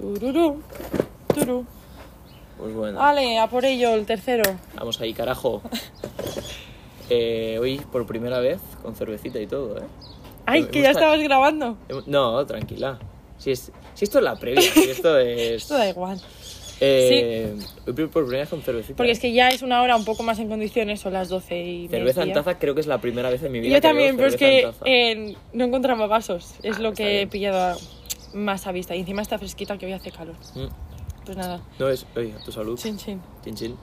Tururú, turú. Pues bueno, Vale, a por ello, el tercero. vamos ahí, carajo. Eh, hoy por primera vez con cervecita y todo, ¿eh? Ay, que ya estabas grabando. No, tranquila. Si, es, si esto es la previa, si esto es... Esto da igual. Eh, Hoy por primera vez con cervecita. Porque es que ya es una hora un poco más en condiciones, son las 12 y Cerveza en taza creo que es la primera vez en mi vida Yo también, pero es que eh, no encontramos vasos. Es Ah, lo que he pillado a- más a vista. Y encima está fresquita que hoy hace calor. Mm. Pues nada. No es... Oye, tu salud. Chin, chin. Chin, chin.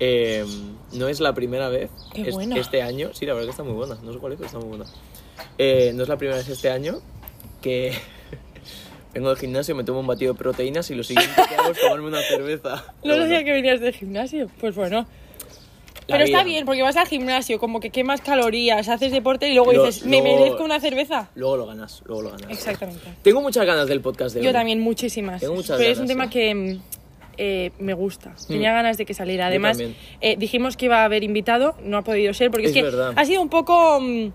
Eh, no es la primera vez Qué es- buena. este año. Sí, la verdad que está muy buena. No sé cuál es, pero está muy buena. Eh, no es la primera vez este año que vengo del gimnasio, me tomo un batido de proteínas y lo siguiente que hago es tomarme una cerveza. No Pero sabía bueno, que venías del gimnasio. Pues bueno. Pero está bien, porque vas al gimnasio, como que quemas calorías, haces deporte y luego Lo- dices, ¿me merezco una cerveza? Luego lo ganas, luego lo ganas. Exactamente. Tengo muchas ganas del podcast de Yo hoy. también, muchísimas. Tengo muchas Pero es un tema sí. que mm, eh, me gusta. Tenía ganas de que saliera. Yo Además, eh, dijimos que iba a haber invitado, no ha podido ser, porque es, Es que verdad. ha sido un poco mm,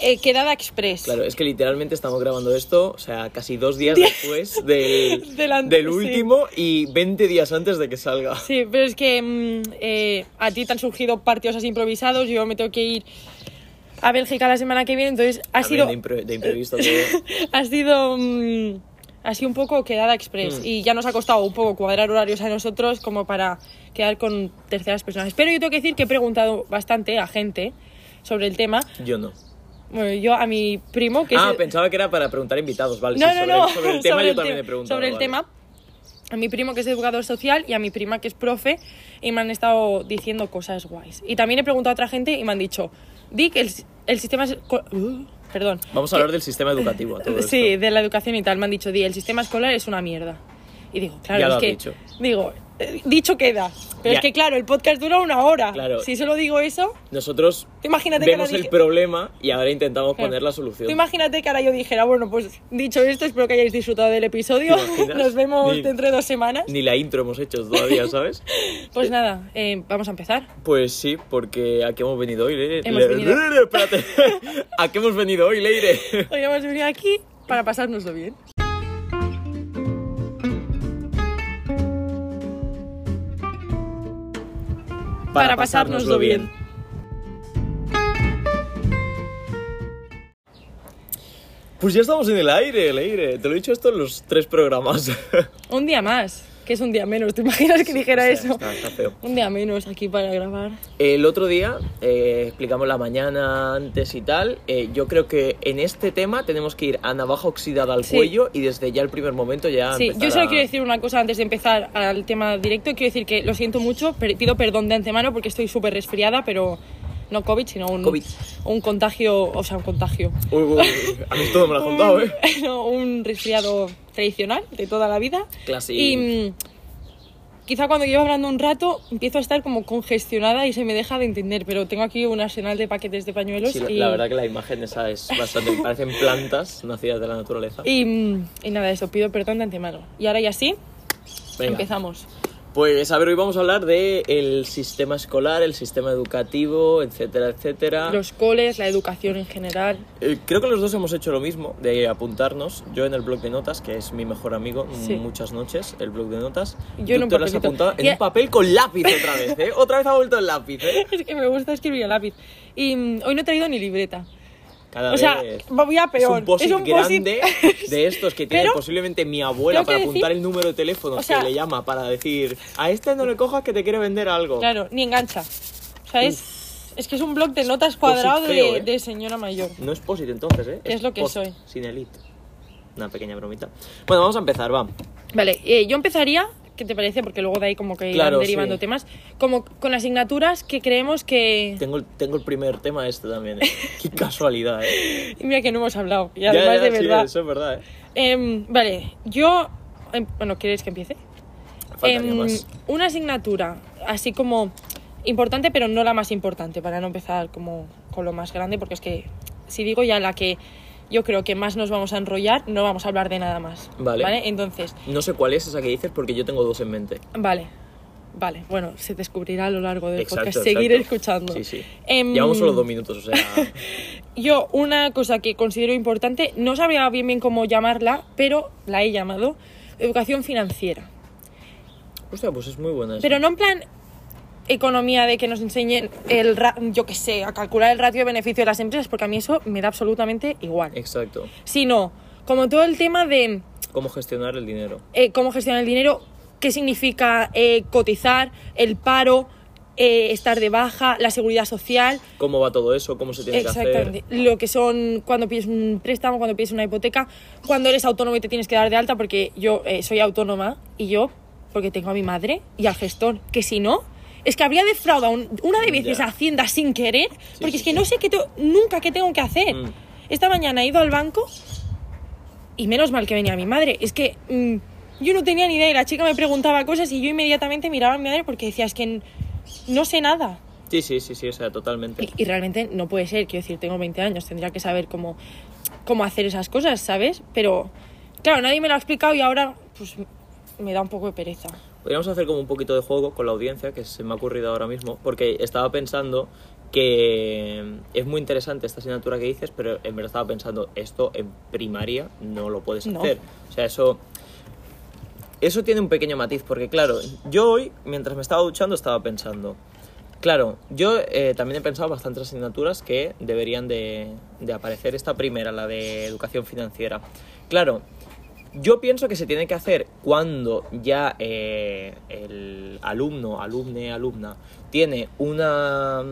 eh, quedada express. Claro, es que literalmente estamos grabando esto, o sea, casi dos días después del, Del del sí. último y 20 días antes de que salga. Sí, pero es que mm, eh, a ti te han surgido partidos así improvisados, yo me tengo que ir a Bélgica la semana que viene, entonces ha sido... de, impre- de imprevisto todo. ha sido mm, ha sido un poco quedada express Mm. y ya nos ha costado un poco cuadrar horarios a nosotros como para quedar con terceras personas. Pero yo tengo que decir que he preguntado bastante a gente sobre el tema. Yo no. Bueno, yo a mi primo que Ah, es pensaba que era para preguntar invitados, vale. no, sí, no, sobre, no, sobre el tema sobre yo el también te- he preguntado. sobre el vale. tema a mi primo que es educador social y a mi prima que es profe y me han estado diciendo cosas guays. Y también he preguntado a otra gente y me han dicho, di que el, el sistema es... uh, perdón. Vamos a hablar del sistema educativo. todo Sí, esto. de la educación y tal. Me han dicho, di, el sistema escolar es una mierda. Y digo, claro, Ya lo es has que. dicho. Digo, dicho queda. Pero Ya. es que, claro, el podcast dura una hora. Claro. Si solo digo eso, Nosotros imagínate vemos el dije- problema y ahora intentamos Claro. poner la Tú solución. imagínate que ahora yo dijera, bueno, pues dicho esto, espero que hayáis disfrutado del episodio. Nos vemos Ni- dentro de dos semanas. Ni la intro hemos hecho todavía, ¿sabes? Pues nada, eh, vamos a empezar. Pues sí, porque ¿a qué hemos venido hoy, Leire? Hemos Le- venido- Leire, Espérate. ¿A qué hemos venido hoy, Leire? Hoy hemos venido aquí para pasárnoslo bien. Para pasárnoslo bien. Pues ya estamos en el aire, Leire. Te lo he dicho esto en los tres programas. Un día más, que es un día menos. ¿Te imaginas que dijera O sea, eso? Está, está feo. Un día menos aquí para grabar. El otro día eh, explicamos la mañana antes y tal. Eh, yo creo que en este tema tenemos que ir a navaja oxidada al Sí. cuello y desde ya el primer momento ya. Sí, yo solo a- quiero decir una cosa antes de empezar al tema directo. Quiero decir que lo siento mucho, pido perdón de antemano porque estoy súper resfriada, pero no COVID, sino un, COVID. un contagio, o sea, un contagio. Uy, uy, uy, a mí todo me lo has contado, ¿eh? no, un resfriado tradicional de toda la vida. Classic. Y mm, quizá cuando llevo hablando un rato empiezo a estar como congestionada y se me deja de entender, pero tengo aquí un arsenal de paquetes de pañuelos Sí, la, y, la verdad que la imagen esa es bastante. parecen plantas nacidas de la naturaleza. y, mm, y nada, eso, pido perdón de antemano. Y ahora ya sí, Venga. empezamos. Pues a ver, hoy vamos a hablar del el sistema escolar, el sistema educativo, etcétera, etcétera. Los coles, la educación en general. Eh, creo que los dos hemos hecho lo mismo, de apuntarnos. Yo en el blog de notas, que es mi mejor amigo, Sí. muchas noches, el blog de notas. Yo un te lo has apuntado en un papel con lápiz otra vez, ¿eh? Otra vez ha vuelto el lápiz, ¿eh? Es que me gusta escribir a lápiz. Y mm, hoy no he traído ni libreta. Cada O sea, vez. voy a Es peor. Es un post-it. grande de estos que tiene Pero, posiblemente mi abuela para apuntar decir- el número de teléfono o sea- que le llama para decir a este no le cojas que te quiere vender algo. Claro, ni engancha. O sea, es, es que es un blog de notas cuadrado feo, de, ¿eh? de señora mayor. No es posit entonces, ¿eh? Es lo que soy. Sin elite. Una pequeña bromita. Bueno, vamos a empezar, va. Vale, eh, yo empezaría, ¿qué te parece? Porque luego de ahí como que irán Claro, derivando sí. temas, como con asignaturas que creemos que... Tengo, el- tengo el primer tema este también. ¿eh? Qué casualidad, ¿eh? Y mira que no hemos hablado, y Ya, además ya, de sí, verdad. eso es verdad, ¿eh? Em, vale, yo... em, bueno, ¿quieres que empiece? Em, más. una asignatura así como importante, pero no la más importante, para no empezar como con lo más grande, porque es que si digo ya la que yo creo que más nos vamos a enrollar, no vamos a hablar de nada más. Vale. Entonces, No sé cuál es esa que dices porque yo tengo dos en mente. vale. Vale, bueno, se descubrirá a lo largo del Exacto, podcast. Seguir exacto. escuchando. Sí, sí. Em, Llevamos solo dos minutos, o sea. Yo, una cosa que considero importante, no sabía bien bien cómo llamarla, pero la he llamado. educación financiera. Hostia, pues es muy buena esa. Pero no en plan economía de que nos enseñen el ra- yo qué sé, a calcular el ratio de beneficio de las empresas, porque a mí eso me da absolutamente igual. Exacto. Sino como todo el tema de Cómo gestionar el dinero. eh, cómo gestionar el dinero, qué significa eh, cotizar, el paro, eh, estar de baja, la seguridad social, Cómo va todo eso, cómo se tiene que hacer. Exactamente. Lo que son cuando pides un préstamo, cuando pides una hipoteca, cuando eres autónomo y te tienes que dar de alta, porque yo eh, soy autónoma y yo, porque tengo a mi madre y al gestor, que si no, es que habría defraudado un- una de veces a Hacienda sin querer, porque sí, es que sí. no sé qué nunca qué tengo que hacer. Mm. Esta mañana he ido al banco y menos mal que venía mi madre. Es que mm, yo no tenía ni idea y la chica me preguntaba cosas y yo inmediatamente miraba a mi madre porque decía, es que no sé nada. Sí, sí, sí, sí, o sea, totalmente. Y, y realmente no puede ser, quiero decir, tengo 20 años, tendría que saber cómo, cómo hacer esas cosas, ¿sabes? Pero, claro, nadie me lo ha explicado y ahora, pues, me da un poco de pereza. Podríamos hacer como un poquito de juego con la audiencia, que se me ha ocurrido ahora mismo, porque estaba pensando que es muy interesante esta asignatura que dices, pero en verdad estaba pensando, esto en primaria no lo puedes No. hacer. O sea, eso... Eso tiene un pequeño matiz, porque claro, yo hoy, mientras me estaba duchando, estaba pensando, claro, yo eh, también he pensado bastantes asignaturas que deberían de, de aparecer. Esta primera, la de educación financiera. Claro, yo pienso que se tiene que hacer cuando ya eh, el alumno, alumne, alumna tiene una,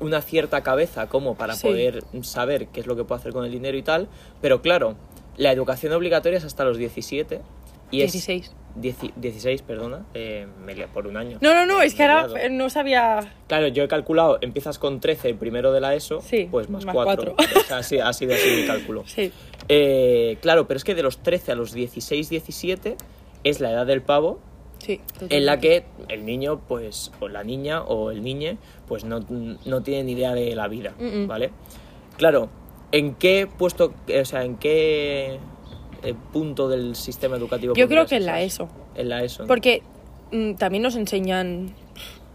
una cierta cabeza como para Sí. poder saber qué es lo que puede hacer con el dinero y tal. Pero claro, la educación obligatoria es hasta los 17 y es 16. 10 16, perdona, eh, por un año. No, no, no, es que ahora eh, no sabía... Claro, yo he calculado, empiezas con 13 el primero de la ESO, Sí, pues más, más 4. cuatro. O sea, sí, ha sido así mi cálculo. Sí, Eh, claro, pero es que de los 13 a los 16, 17 es la edad del pavo sí. en la que el niño, pues, o la niña o el niñe, pues no, no tiene ni idea de la vida, Mm, mm. ¿vale? Claro, ¿en qué puesto, o sea, en qué eh, punto del sistema educativo? Yo creo que en la? ESO. En la ESO. Porque mm, también nos enseñan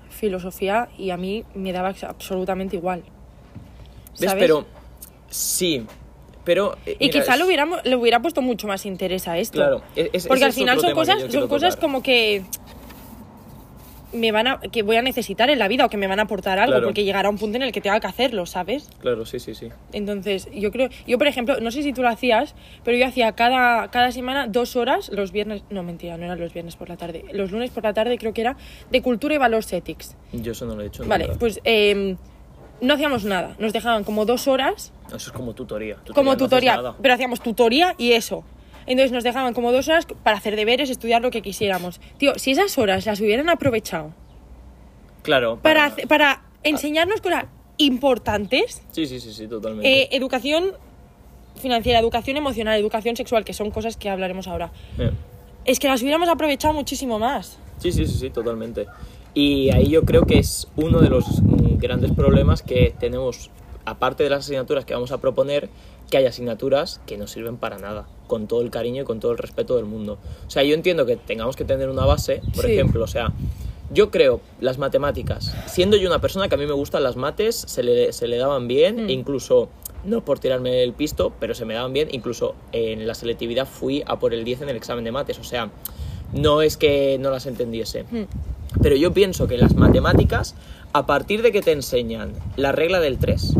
filosofía y a mí me daba absolutamente igual. ¿Ves? ¿sabes? Pero, sí, pero... eh, Y mira, quizá es- le, hubiéramos, le hubiera puesto mucho más interés a esto. Claro, es- Porque al final son cosas, son cosas como que me van a, que voy a necesitar en la vida o que me van a aportar algo, Claro. porque llegará un punto en el que tenga que hacerlo, ¿sabes? Claro, sí, sí, sí. Entonces, yo creo, yo por ejemplo, no sé si tú lo hacías, pero yo hacía cada, cada semana dos horas, los viernes, no mentira, no eran los viernes por la tarde, los lunes por la tarde creo que era, de cultura y valores ethics. Yo eso no lo he hecho Vale, nunca. pues eh, no hacíamos nada, nos dejaban como dos horas Eso es como tutoría. Tutoría como no tutoría, pero hacíamos tutoría y eso. Entonces nos dejaban como dos horas para hacer deberes, estudiar lo que quisiéramos. Tío, si esas horas las hubieran aprovechado Claro. para, hace- para enseñarnos cosas importantes, Sí, sí, sí, sí, totalmente. eh, educación financiera, educación emocional, educación sexual, que son cosas que hablaremos ahora, Eh. es que las hubiéramos aprovechado muchísimo más. Sí, sí, sí, sí, totalmente. Y ahí yo creo que es uno de los mm, grandes problemas que tenemos, aparte de las asignaturas que vamos a proponer, que hay asignaturas que no sirven para nada, con todo el cariño y con todo el respeto del mundo. O sea, yo entiendo que tengamos que tener una base, por Sí. ejemplo, o sea, yo creo las matemáticas, siendo yo una persona que a mí me gustan las mates, se le, se le daban bien, Mm. incluso, no por tirarme el pisto, pero se me daban bien, incluso en la selectividad fui a por el 10 en el examen de mates, o sea, no es que no las entendiese. Hmm. Pero yo pienso que las matemáticas, a partir de que te enseñan la regla del 3,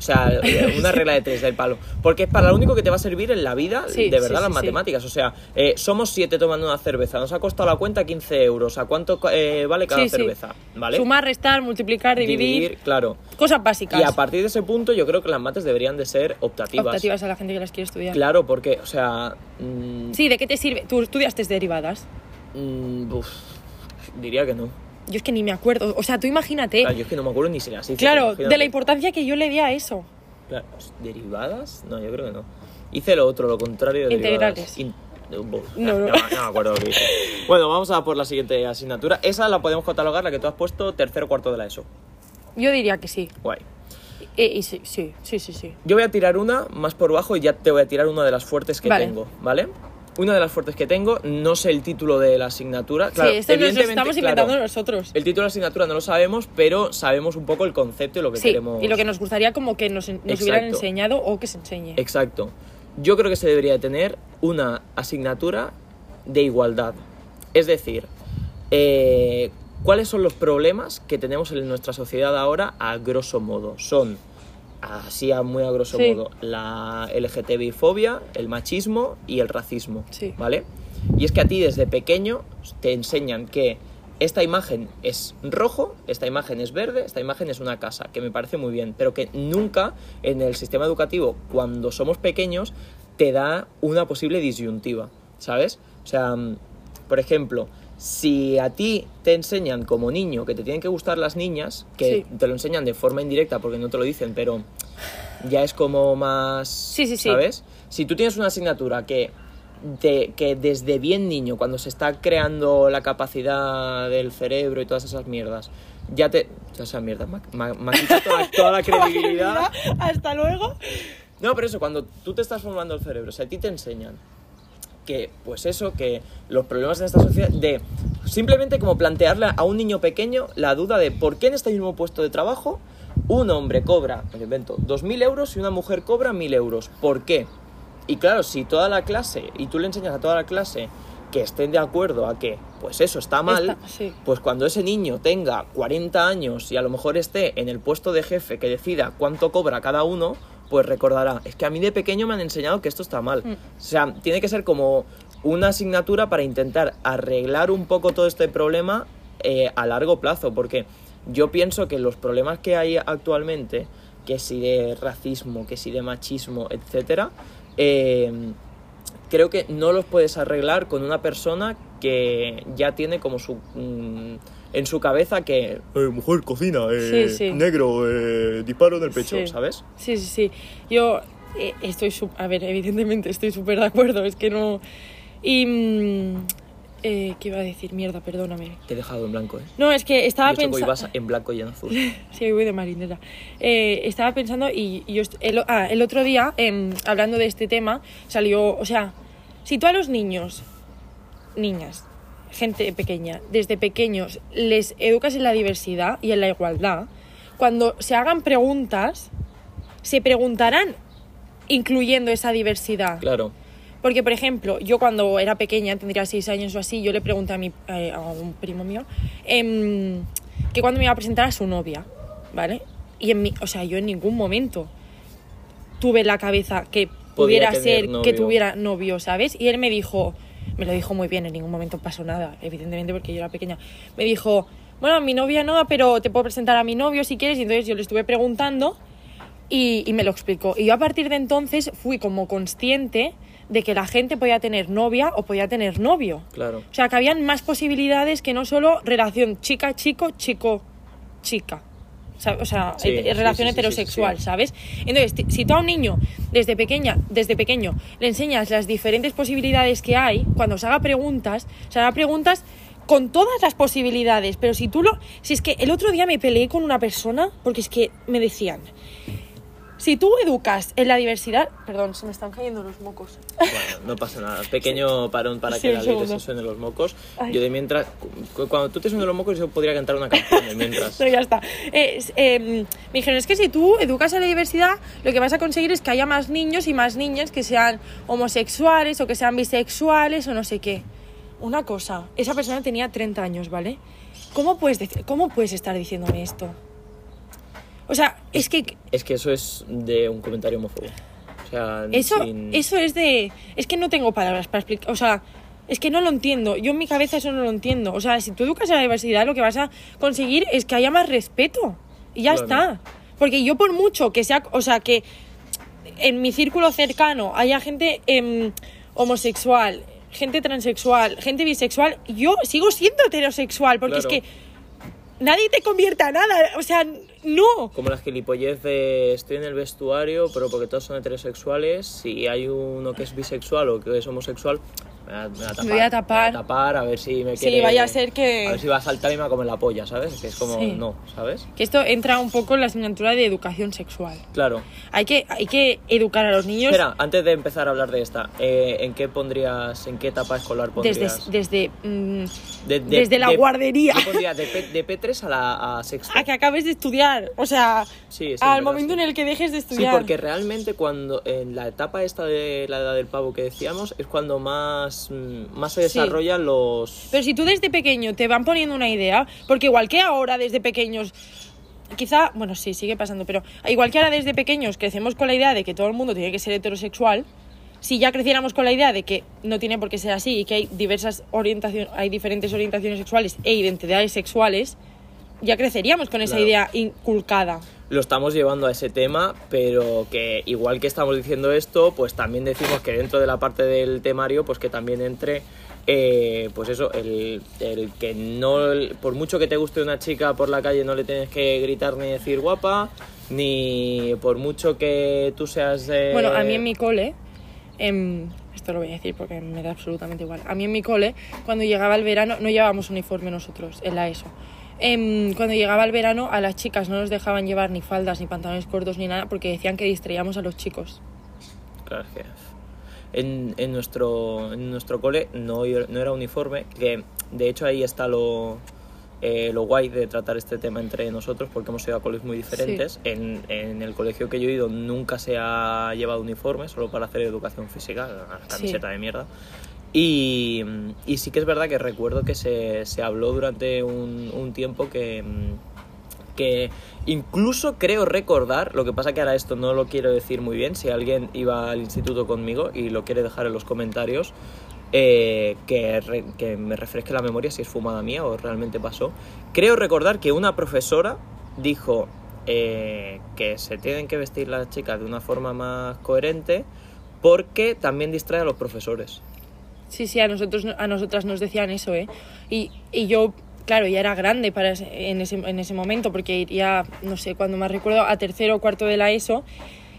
o sea, una regla de 3 del palo, porque es para lo único que te va a servir en la vida, Sí, de verdad, sí, las sí. matemáticas. O sea, eh, somos 7 tomando una cerveza, nos ha costado la cuenta 15 euros, ¿a cuánto eh, vale cada cerveza? ¿Vale? Sumar, restar, multiplicar, dividir, claro. cosas básicas. Y a partir de ese punto yo creo que las mates deberían de ser optativas. optativas a la gente que las quiere estudiar. Claro, porque, o sea... mm, Sí, ¿de qué te sirve? ¿Tú estudiaste derivadas? mm, uf, diría que no. Yo es que ni me acuerdo. O sea, tú imagínate. Claro, yo es que no me acuerdo ni si las hice. Claro, de la importancia que yo le di a eso. Claro, ¿Derivadas? No, yo creo que no. Hice lo otro, lo contrario de Integrales. In- Uf, No, no. no me acuerdo lo que hice. Bueno, vamos a por la siguiente asignatura. Esa la podemos catalogar, la que tú has puesto, tercero o cuarto de la ESO. Yo diría que sí. Guay. Eh, y sí, sí, sí, sí, sí. Yo voy a tirar una más por bajo y ya te voy a tirar una de las fuertes que Vale. tengo, ¿vale? Una de las fuertes que tengo, no sé el título de la asignatura. Claro, sí, esto nos lo estamos claro, inventando nosotros. El título de la asignatura no lo sabemos, pero sabemos un poco el concepto y lo que Sí, queremos. y lo que nos gustaría como que nos, nos hubieran enseñado o que se enseñe. Exacto. Yo creo que se debería de tener una asignatura de igualdad. Es decir, eh, ¿cuáles son los problemas que tenemos en nuestra sociedad ahora a grosso modo? Son, así a muy a grosso Sí. modo, la LGTBI-fobia, el machismo y el racismo, Sí. ¿vale? Y es que a ti desde pequeño te enseñan que esta imagen es rojo, esta imagen es verde, esta imagen es una casa, que me parece muy bien, pero que nunca en el sistema educativo, cuando somos pequeños, te da una posible disyuntiva, ¿sabes? O sea, por ejemplo, si a ti te enseñan como niño que te tienen que gustar las niñas, que Sí. te lo enseñan de forma indirecta porque no te lo dicen, pero ya es como más, Sí, sí, sí. ¿sabes? Si tú tienes una asignatura que, de- que desde bien niño, cuando se está creando la capacidad del cerebro y todas esas mierdas, ya te... Todas esas mierdas, me, quitado toda, toda la credibilidad. Hasta luego. No, pero eso, cuando tú te estás formando el cerebro, si a ti te enseñan que, pues eso, que los problemas en esta sociedad, de simplemente como plantearle a un niño pequeño la duda de por qué en este mismo puesto de trabajo un hombre cobra, me invento, 2.000 euros y una mujer cobra 1.000 euros. ¿Por qué? Y claro, si toda la clase, y tú le enseñas a toda la clase que estén de acuerdo a que, pues eso está mal, sí. pues cuando ese niño tenga 40 años y a lo mejor esté en el puesto de jefe que decida cuánto cobra cada uno, pues recordará, es que a mí de pequeño me han enseñado que esto está mal. Mm. O sea, tiene que ser como una asignatura para intentar arreglar un poco todo este problema eh, a largo plazo, porque yo pienso que los problemas que hay actualmente, que si de racismo, que si de machismo, etcétera, eh, creo que no los puedes arreglar con una persona que ya tiene como su mm, en su cabeza que eh, mujer cocina Sí, sí. negro eh, disparo en el pecho Sí. sabes Sí, sí, sí. Yo eh, estoy, su- a ver, evidentemente estoy súper de acuerdo, es que no... Y... mm, eh, ¿Qué iba a decir? Mierda, perdóname. te he dejado en blanco eh No, es que estaba pensando... en blanco y en azul Sí, voy de marinera. Eh, estaba pensando y, y yo el, ah, el otro día, em, hablando de este tema, salió, o sea, si tú a los niños, niñas, gente pequeña, desde pequeños les educas en la diversidad y en la igualdad, cuando se hagan preguntas, se preguntarán incluyendo esa diversidad. claro Porque, por ejemplo, yo cuando era pequeña, tendría seis años o así, yo le pregunté a, mi, eh, a un primo mío em, que cuando me iba a presentar a su novia, ¿vale? Y en mi, o sea, yo en ningún momento tuve la cabeza que Podía pudiera ser que tuviera novio, ¿sabes? Y él me dijo, me lo dijo muy bien, en ningún momento pasó nada, evidentemente porque yo era pequeña. Me dijo, bueno, mi novia no, pero te puedo presentar a mi novio si quieres. Y entonces yo le estuve preguntando y, y me lo explicó. Y yo a partir de entonces fui como consciente de que la gente podía tener novia o podía tener novio. claro O sea, que habían más posibilidades que no solo relación chica-chico, chico-chica. O sea, Sí, eh, relación sí, sí, heterosexual. ¿sabes? Entonces, si tú a un niño desde pequeña, desde pequeño le enseñas las diferentes posibilidades que hay, cuando se haga preguntas, se haga preguntas con todas las posibilidades, pero si tú lo si es que el otro día me peleé con una persona porque es que me decían, si tú educas en la diversidad, perdón, se me están cayendo los mocos. Bueno, no pasa nada. Pequeño parón para Sí, que la Lili segundo. se suene los mocos. Ay. Yo de mientras... cu- Cuando tú te suenes los mocos yo podría cantar una canción de mientras. No, ya está. Eh, eh, me dijeron, es que si tú educas a la diversidad, lo que vas a conseguir es que haya más niños y más niñas que sean homosexuales o que sean bisexuales o no sé qué. Una cosa, esa persona tenía 30 años, ¿vale? ¿Cómo puedes, decir- cómo puedes estar diciéndome esto? O sea, es que Es que eso es de un comentario homófobo. O sea, eso, sin- eso es de... Es que no tengo palabras para explicar. O sea, es que no lo entiendo. Yo en mi cabeza eso no lo entiendo. O sea, si tú educas a la diversidad, lo que vas a conseguir es que haya más respeto. Y ya está. Porque yo por mucho que sea... O sea, que en mi círculo cercano haya gente em, homosexual, gente transexual, gente bisexual, yo sigo siendo heterosexual. Porque Claro. es que nadie te convierte a nada. O sea, no. Como las gilipollez de estoy en el vestuario, pero porque todos son heterosexuales, si hay uno que es bisexual o que es homosexual, me voy a, me voy a tapar. Me voy a tapar. Me voy a tapar a ver si me Sí, quiere... vaya a ser que- A ver si va a saltar y me va a comer la polla, ¿sabes? Que es como, Sí. no, ¿sabes? Que esto entra un poco en la asignatura de educación sexual. Claro. Hay que, hay que educar a los niños Espera, antes de empezar a hablar de esta, eh, ¿en qué pondrías, en qué etapa escolar desde, pondrías? desde, mm, De- de- desde la de- guardería pondría de, P, de P3 a la a sexto. a que acabes de estudiar. O sea, Sí, sí, al momento sí. en el que dejes de Sí, estudiar. porque realmente cuando en la etapa esta de la edad del pavo que decíamos es cuando más más, mm, más se desarrollan los... Pero si tú desde pequeño te van poniendo una idea, porque igual que ahora desde pequeños, quizá, bueno, sí, sigue pasando, pero igual que ahora desde pequeños crecemos con la idea de que todo el mundo tiene que ser heterosexual, si ya creciéramos con la idea de que no tiene por qué ser así y que hay diversas orientaciones, hay diferentes orientaciones sexuales e identidades sexuales, ya creceríamos con esa Claro. idea inculcada. Lo estamos llevando a ese tema, pero que igual que estamos diciendo esto, pues también decimos que dentro de la parte del temario, pues que también entre, eh, pues eso, el, que no, por mucho que te guste una chica por la calle, no le tienes que gritar ni decir guapa, ni por mucho que tú seas... eh, Bueno, a mí en mi cole, em, esto lo voy a decir porque me da absolutamente igual. A mí en mi cole, cuando llegaba el verano, no llevábamos uniforme nosotros, en la ESO. Em, cuando llegaba el verano, a las chicas no nos dejaban llevar ni faldas, ni pantalones cortos, ni nada, porque decían que distraíamos a los chicos. Claro, que en, en nuestro, en nuestro cole no, no era uniforme, que de hecho ahí está lo, eh, lo guay de tratar este tema entre nosotros, porque hemos ido a colegios muy diferentes. En, en el colegio que yo he ido nunca se ha llevado uniforme, solo para hacer educación física, una camiseta de mierda. Y, sí que es verdad que recuerdo que se, se habló durante un, un tiempo que, mm, que incluso creo recordar, lo que pasa que ahora esto no lo quiero decir muy bien, si alguien iba al instituto conmigo y lo quiere dejar en los comentarios, eh, que, que me refresque la memoria si es fumada mía o realmente pasó. Creo recordar que una profesora dijo eh, que se tienen que vestir las chicas de una forma más coherente porque también distrae a los profesores. Sí, sí, a nosotros a nosotras nos decían eso, ¿eh? Y, y yo, claro, ya era grande para ese- en, ese, en ese momento, porque iría, no sé, cuando más recuerdo, a tercero o cuarto de la ESO.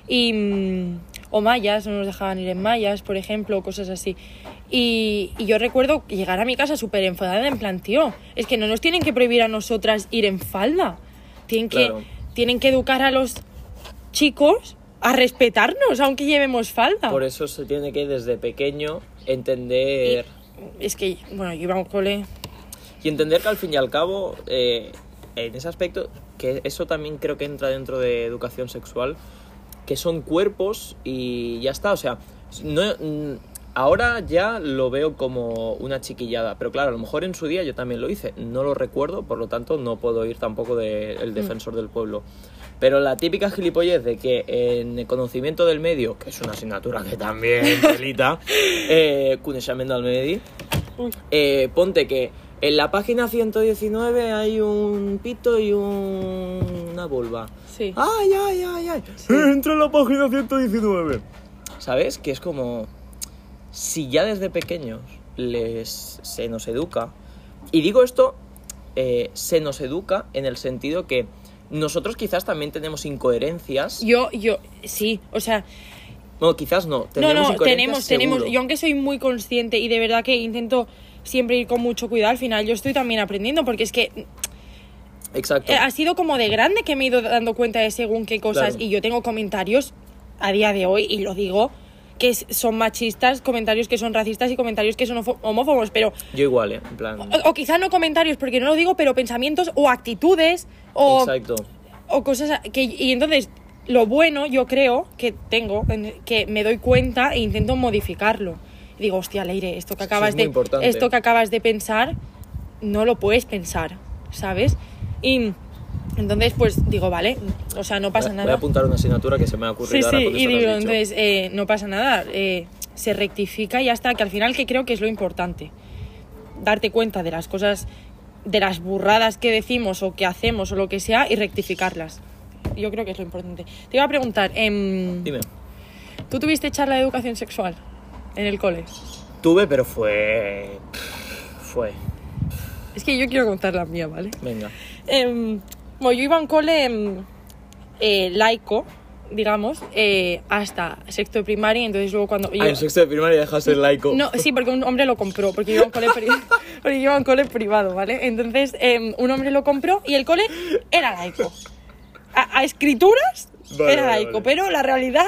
Y, mm, o mallas, no nos dejaban ir en mallas, por ejemplo, cosas así. Y, y yo recuerdo llegar a mi casa súper enfadada, en plan, tío, es que no nos tienen que prohibir a nosotras ir en falda. Tienen que, Claro. tienen que educar a los chicos a respetarnos, aunque llevemos falda. Por eso se tiene que desde pequeño entender Es que, bueno, yo iba a un cole. y entender que al fin y al cabo eh, en ese aspecto que eso también creo que entra dentro de educación sexual que son cuerpos y ya está o sea no ahora ya lo veo como una chiquillada pero claro a lo mejor en su día yo también lo hice no lo recuerdo por lo tanto no puedo ir tampoco del defensor del pueblo pero la típica gilipollez de que en el conocimiento del medio, que es una asignatura que también pelita, eh, coneixement del medi, Uy. eh, ponte que en la página 119 hay un pito y un- una vulva. Sí. ¡Ay, ay, ay, ay! ¡Entra en la página 119! ¿Sabes? Que es como... Si ya desde pequeños les, se nos educa... Y digo esto, eh, se nos educa en el sentido que nosotros quizás también tenemos incoherencias. Yo, yo, sí, o sea, No, quizás no. no, Tenemos no, incoherencias tenemos, tenemos. Yo aunque soy muy consciente y de verdad que intento siempre ir con mucho cuidado, al final yo estoy también aprendiendo porque es que Exacto. ha sido como de grande que me he ido dando cuenta de según qué cosas Claro. y yo tengo comentarios a día de hoy y lo digo que son machistas, comentarios que son racistas y comentarios que son homófobos, pero Yo igual, ¿eh? En plan... o, o quizá no comentarios porque no lo digo, pero pensamientos o actitudes o Exacto. o cosas que y entonces lo bueno yo creo que tengo en- que me doy cuenta e intento modificarlo y digo hostia Leire esto que acabas es de importante. esto que acabas de pensar no lo puedes pensar sabes y entonces pues digo vale o sea no pasa Voy a nada apuntar una asignatura que se me ha sí ocurrido ahora sí y digo entonces eh, no pasa nada eh, se rectifica y ya está que al final que creo que es lo importante darte cuenta de las cosas de las burradas que decimos o que hacemos o lo que sea y rectificarlas. Yo creo que es lo importante. Te iba a preguntar, em, Dime. ¿tú tuviste charla de educación sexual en el cole? Tuve, pero fue... Fue... Es que yo quiero contar la mía, ¿vale? Venga. Bueno, yo iba a un cole em, eh, laico, digamos, eh, hasta sexto de primaria, entonces luego cuando... yo- Ah, en sexto de primaria dejas ser laico. No, sí, porque un hombre lo compró, porque iba a un cole, pri- porque iba a un cole privado, ¿vale? Entonces, em, un hombre lo compró y el cole era laico. A, a escrituras Vale, era laico, vale. pero la realidad,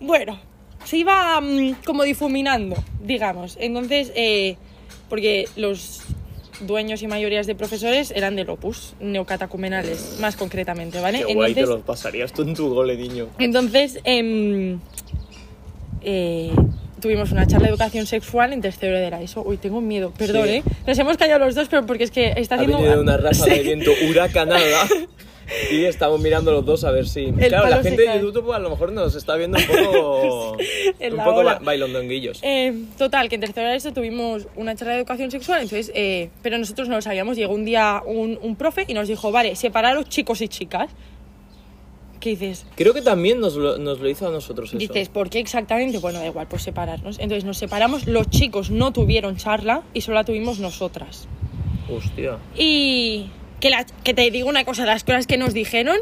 bueno, se iba mm, como difuminando, digamos. Entonces, eh, porque los dueños y mayorías de profesores eran del Opus, neocatacumenales, más concretamente, ¿vale? Qué guay te Entonces, los pasarías tú en tu gole, niño. entonces, em, eh, tuvimos una charla de educación sexual en tercero de la ESO. Uy, tengo miedo, perdón, Sí. ¿eh? Nos hemos callado los dos, pero porque es que está Ha haciendo... una ráfaga Sí. de viento huracanada y estamos mirando los dos a ver si... claro, la gente de. YouTube a lo mejor nos está viendo un poco... en un poco bailondonguillos. Eh, total, que en tercero de eso tuvimos una charla de educación sexual, entonces, eh, pero nosotros no lo sabíamos. Llegó un día un, un profe y nos dijo, vale, separaros chicos y chicas. ¿Qué dices? Creo que también nos lo, nos lo hizo a nosotros eso. Dices, ¿por qué exactamente? Bueno, da igual, pues separarnos. Entonces nos separamos, los chicos no tuvieron charla y solo la tuvimos nosotras. Hostia. Y que, la- que te digo una cosa, las cosas que nos dijeron,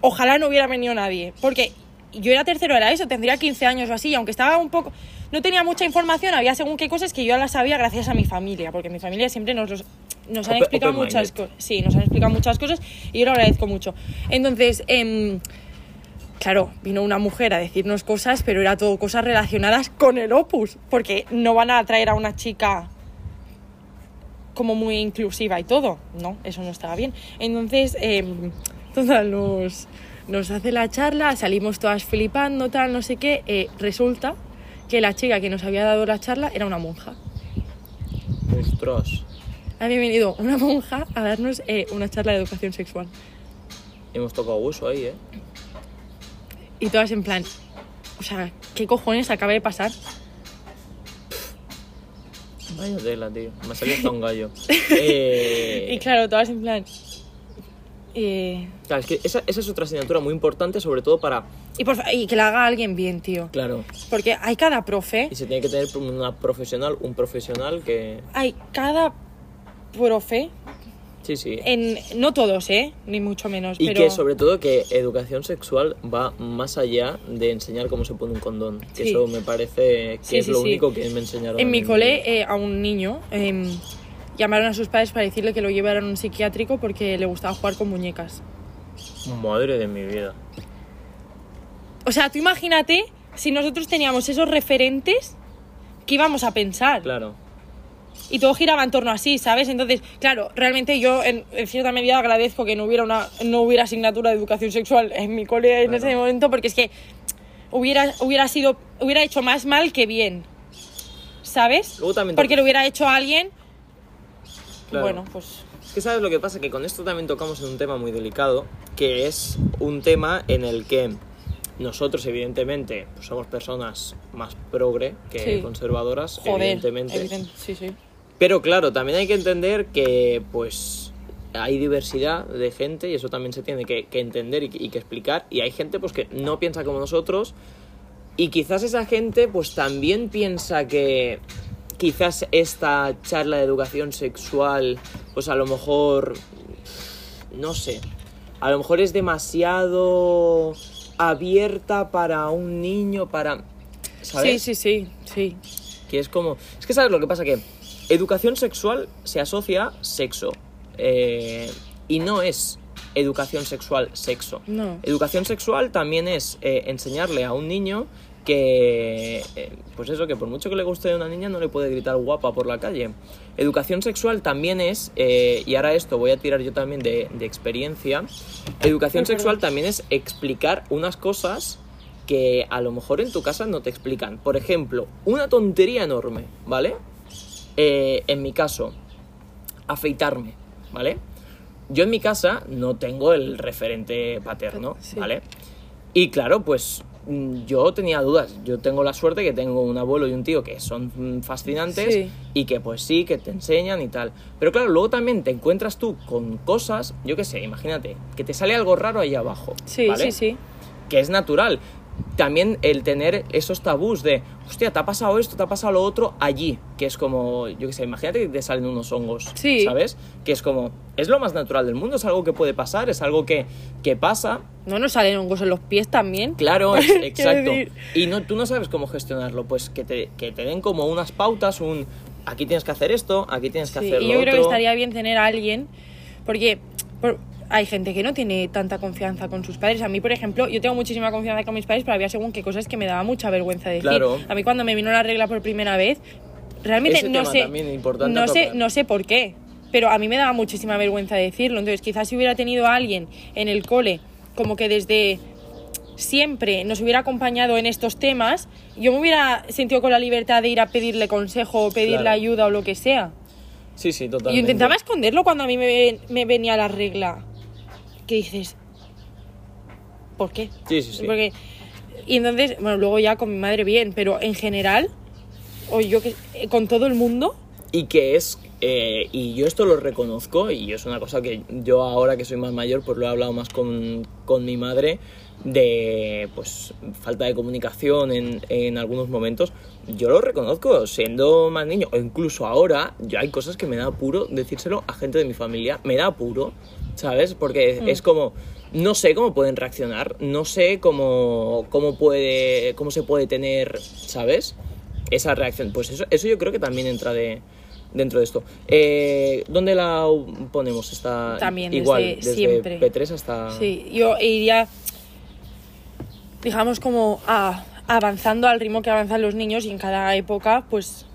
ojalá no hubiera venido nadie. Porque yo era tercero de la ESO, tendría 15 años o así, y aunque estaba un poco... No tenía mucha información, había según qué cosas que yo las sabía gracias a mi familia, porque mi familia siempre nos, los- nos han explicado muchas cosas. Sí, nos han explicado muchas cosas y yo lo agradezco mucho. Entonces, em, claro, vino una mujer a decirnos cosas, pero era todo cosas relacionadas con el opus, porque no van a traer a una chica como muy inclusiva y todo. No, eso no estaba bien. Entonces, eh, total, nos, nos hace la charla, salimos todas flipando, tal, no sé qué. eh, resulta que la chica que nos había dado la charla era una monja. Ostras. Había venido una monja a darnos eh, una charla de educación sexual. Hemos tocado hueso ahí, ¿eh? Y todas en plan, o sea, ¿qué cojones acaba de pasar? Vaya tela, tío. Me ha salido hasta un gallo. Eh, Y claro, todas en plan... eh, Claro, es que esa, esa es otra asignatura muy importante, sobre todo para... y, por y que la haga alguien bien, tío. Claro. Porque hay cada profe Y se tiene que tener una profesional, un profesional que... hay cada profe, Sí, sí. en, no todos, ¿eh? Ni mucho menos, Y pero... que sobre todo que educación sexual va más allá de enseñar cómo se pone un condón. Que Sí. eso me parece que Sí, es sí, lo sí. único que me enseñaron. En mi cole, eh, a un niño, em, llamaron a sus padres para decirle que lo llevaran a un psiquiátrico porque le gustaba jugar con muñecas. Madre de mi vida. O sea, tú imagínate si nosotros teníamos esos referentes, ¿qué íbamos a pensar? Claro. Y todo giraba en torno así, ¿sabes? Entonces, claro, realmente yo en, en cierta medida agradezco que no hubiera una no hubiera asignatura de educación sexual en mi cole en ese momento porque es que hubiera hubiera sido hubiera hecho más mal que bien. ¿Sabes? Porque lo hubiera hecho alguien. Claro. Bueno, pues Es que sabes lo que pasa, que con esto también tocamos en un tema muy delicado, que es un tema en el que nosotros evidentemente pues somos personas más progre que Sí. conservadoras, joder, evidentemente. evidente, sí, sí. Pero claro, también hay que entender que pues hay diversidad de gente y eso también se tiene que, que entender y, que- y que explicar. Y hay gente pues que no piensa como nosotros y quizás esa gente pues también piensa que quizás esta charla de educación sexual pues a lo mejor no sé, a lo mejor es demasiado abierta para un niño, para... ¿Sabes? Sí, sí, sí, sí. Que es como... Es que sabes lo que pasa, que educación sexual se asocia a sexo. eh, y no es educación sexual sexo. No. Educación sexual también es eh, enseñarle a un niño que, eh, pues eso, que por mucho que le guste a una niña no le puede gritar guapa por la calle. Educación sexual también es, eh, y ahora esto voy a tirar yo también de, de experiencia, educación sexual también es explicar unas cosas que a lo mejor en tu casa no te explican. Por ejemplo, una tontería enorme, ¿vale? Eh, en mi caso, afeitarme, ¿vale? Yo en mi casa no tengo el referente paterno, Sí. ¿vale? Y claro, pues mm, yo tenía dudas. Yo tengo la suerte que tengo un abuelo y un tío que son mm, fascinantes Sí. y que pues sí, que te enseñan y tal. Pero claro, luego también te encuentras tú con cosas, yo qué sé, imagínate, que te sale algo raro ahí abajo. Sí, ¿vale? sí, sí. que es natural. También el tener esos tabús de, hostia, te ha pasado esto, te ha pasado lo otro allí, que es como, yo qué sé, imagínate que te salen unos hongos, Sí. ¿sabes? Que es como, es lo más natural del mundo, es algo que puede pasar, es algo que, que pasa, No nos salen hongos en los pies también. claro, es- exacto. Y no, tú no sabes cómo gestionarlo, pues que te, que te den como unas pautas, un, aquí tienes que hacer esto, aquí tienes que Sí, hacer y lo yo creo que otro. estaría bien tener a alguien, porque por- hay gente que no tiene tanta confianza con sus padres. A mí, por ejemplo, yo tengo muchísima confianza con mis padres, pero había según qué cosas que me daba mucha vergüenza decir. Claro. A mí cuando me vino la regla por primera vez, realmente Ese no sé, no sé, tocar. no sé por qué, pero a mí me daba muchísima vergüenza decirlo. Entonces, quizás si hubiera tenido a alguien en el cole, como que desde siempre nos hubiera acompañado en estos temas, yo me hubiera sentido con la libertad de ir a pedirle consejo o pedirle Claro. ayuda o lo que sea. Sí, sí, totalmente. yo intentaba esconderlo cuando a mí me, me venía la regla. ¿Qué dices? ¿Por qué? Sí, sí, sí. Porque, y entonces, bueno, luego ya con mi madre bien, pero en general, o yo que eh, con todo el mundo, Y que es, eh, y yo esto lo reconozco, y es una cosa que yo ahora que soy más mayor, pues lo he hablado más con, con mi madre, de pues falta de comunicación en, en algunos momentos. Yo lo reconozco, siendo más niño, o incluso ahora, yo hay cosas que me da apuro decírselo a gente de mi familia, me da apuro, ¿sabes? Porque es como... No sé cómo pueden reaccionar, no sé cómo, cómo, puede, cómo se puede tener, ¿sabes? esa reacción. Pues eso, eso yo creo que también entra de, dentro de esto. Eh, ¿Dónde la ponemos? Está También, igual, desde desde, siempre. P3 hasta... sí, yo iría, digamos, como a- avanzando al ritmo que avanzan los niños y en cada época, pues,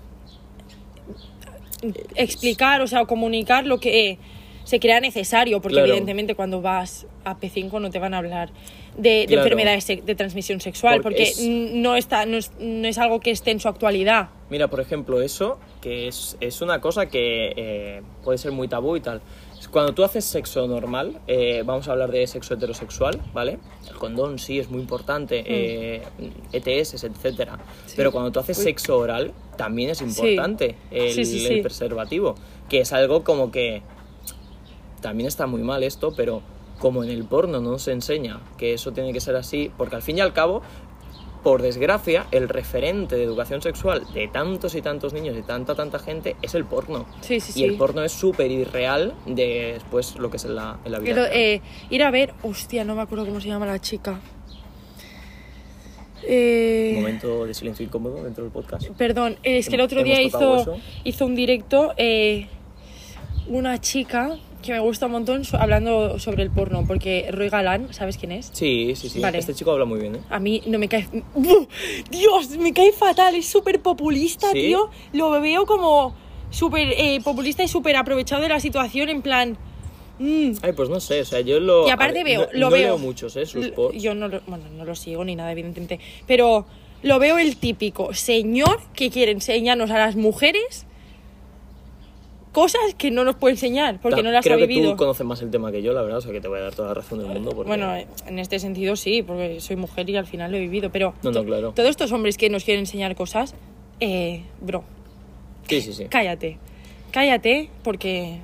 explicar, o sea, comunicar lo que se crea necesario, porque Claro. evidentemente cuando vas a P5 no te van a hablar de, de Claro. enfermedades de transmisión sexual, Porque porque, es- n- no, está, no, es, no es algo que esté en su actualidad. Mira, por ejemplo, eso, que es, es una cosa que eh, puede ser muy tabú y tal. Cuando tú haces sexo normal, eh, vamos a hablar de sexo heterosexual, ¿vale? El condón sí es muy importante, eh, ETS, etcétera. Pero cuando tú haces Uy. sexo oral, también es importante el, Sí, el preservativo. Que es algo como que también está muy mal esto, pero como en el porno no se enseña que eso tiene que ser así, porque al fin y al cabo, por desgracia, el referente de educación sexual de tantos y tantos niños y tanta, tanta gente es el porno. Sí, sí, y sí. el porno es súper irreal de después lo que es en la, en la vida. Pero, eh, ir a ver, hostia, no me acuerdo cómo se llama la chica. Eh, Momento de silencio incómodo dentro del podcast. Perdón, es que el otro día hizo, hizo un directo eh, una chica que me gusta un montón so- hablando sobre el porno, porque Roy Galán, ¿sabes quién es? Sí, sí, sí. Vale. Este chico habla muy bien, ¿eh? A mí no me cae... ¡Buf! Dios, me cae fatal, es súper populista, ¿Sí? tío. Lo veo como súper eh, populista y súper aprovechado de la situación, en plan... mm, Ay, pues no sé, o sea, yo lo. Y aparte ver, veo, no, lo no veo. muchos, ¿eh? Sus posts. Yo no lo, bueno, no lo sigo ni nada, evidentemente. Pero lo veo el típico señor que quiere enseñarnos a las mujeres cosas que no nos puede enseñar porque Ta- no las Creo ha que vivido. tú conoces más el tema que yo, la verdad, o sea que te voy a dar toda la razón del mundo. Porque... Bueno, eh, en este sentido sí, porque soy mujer y al final lo he vivido. Pero No, no, to- claro. todos estos hombres que nos quieren enseñar cosas, eh, bro, Sí, sí, sí. cállate. Cállate porque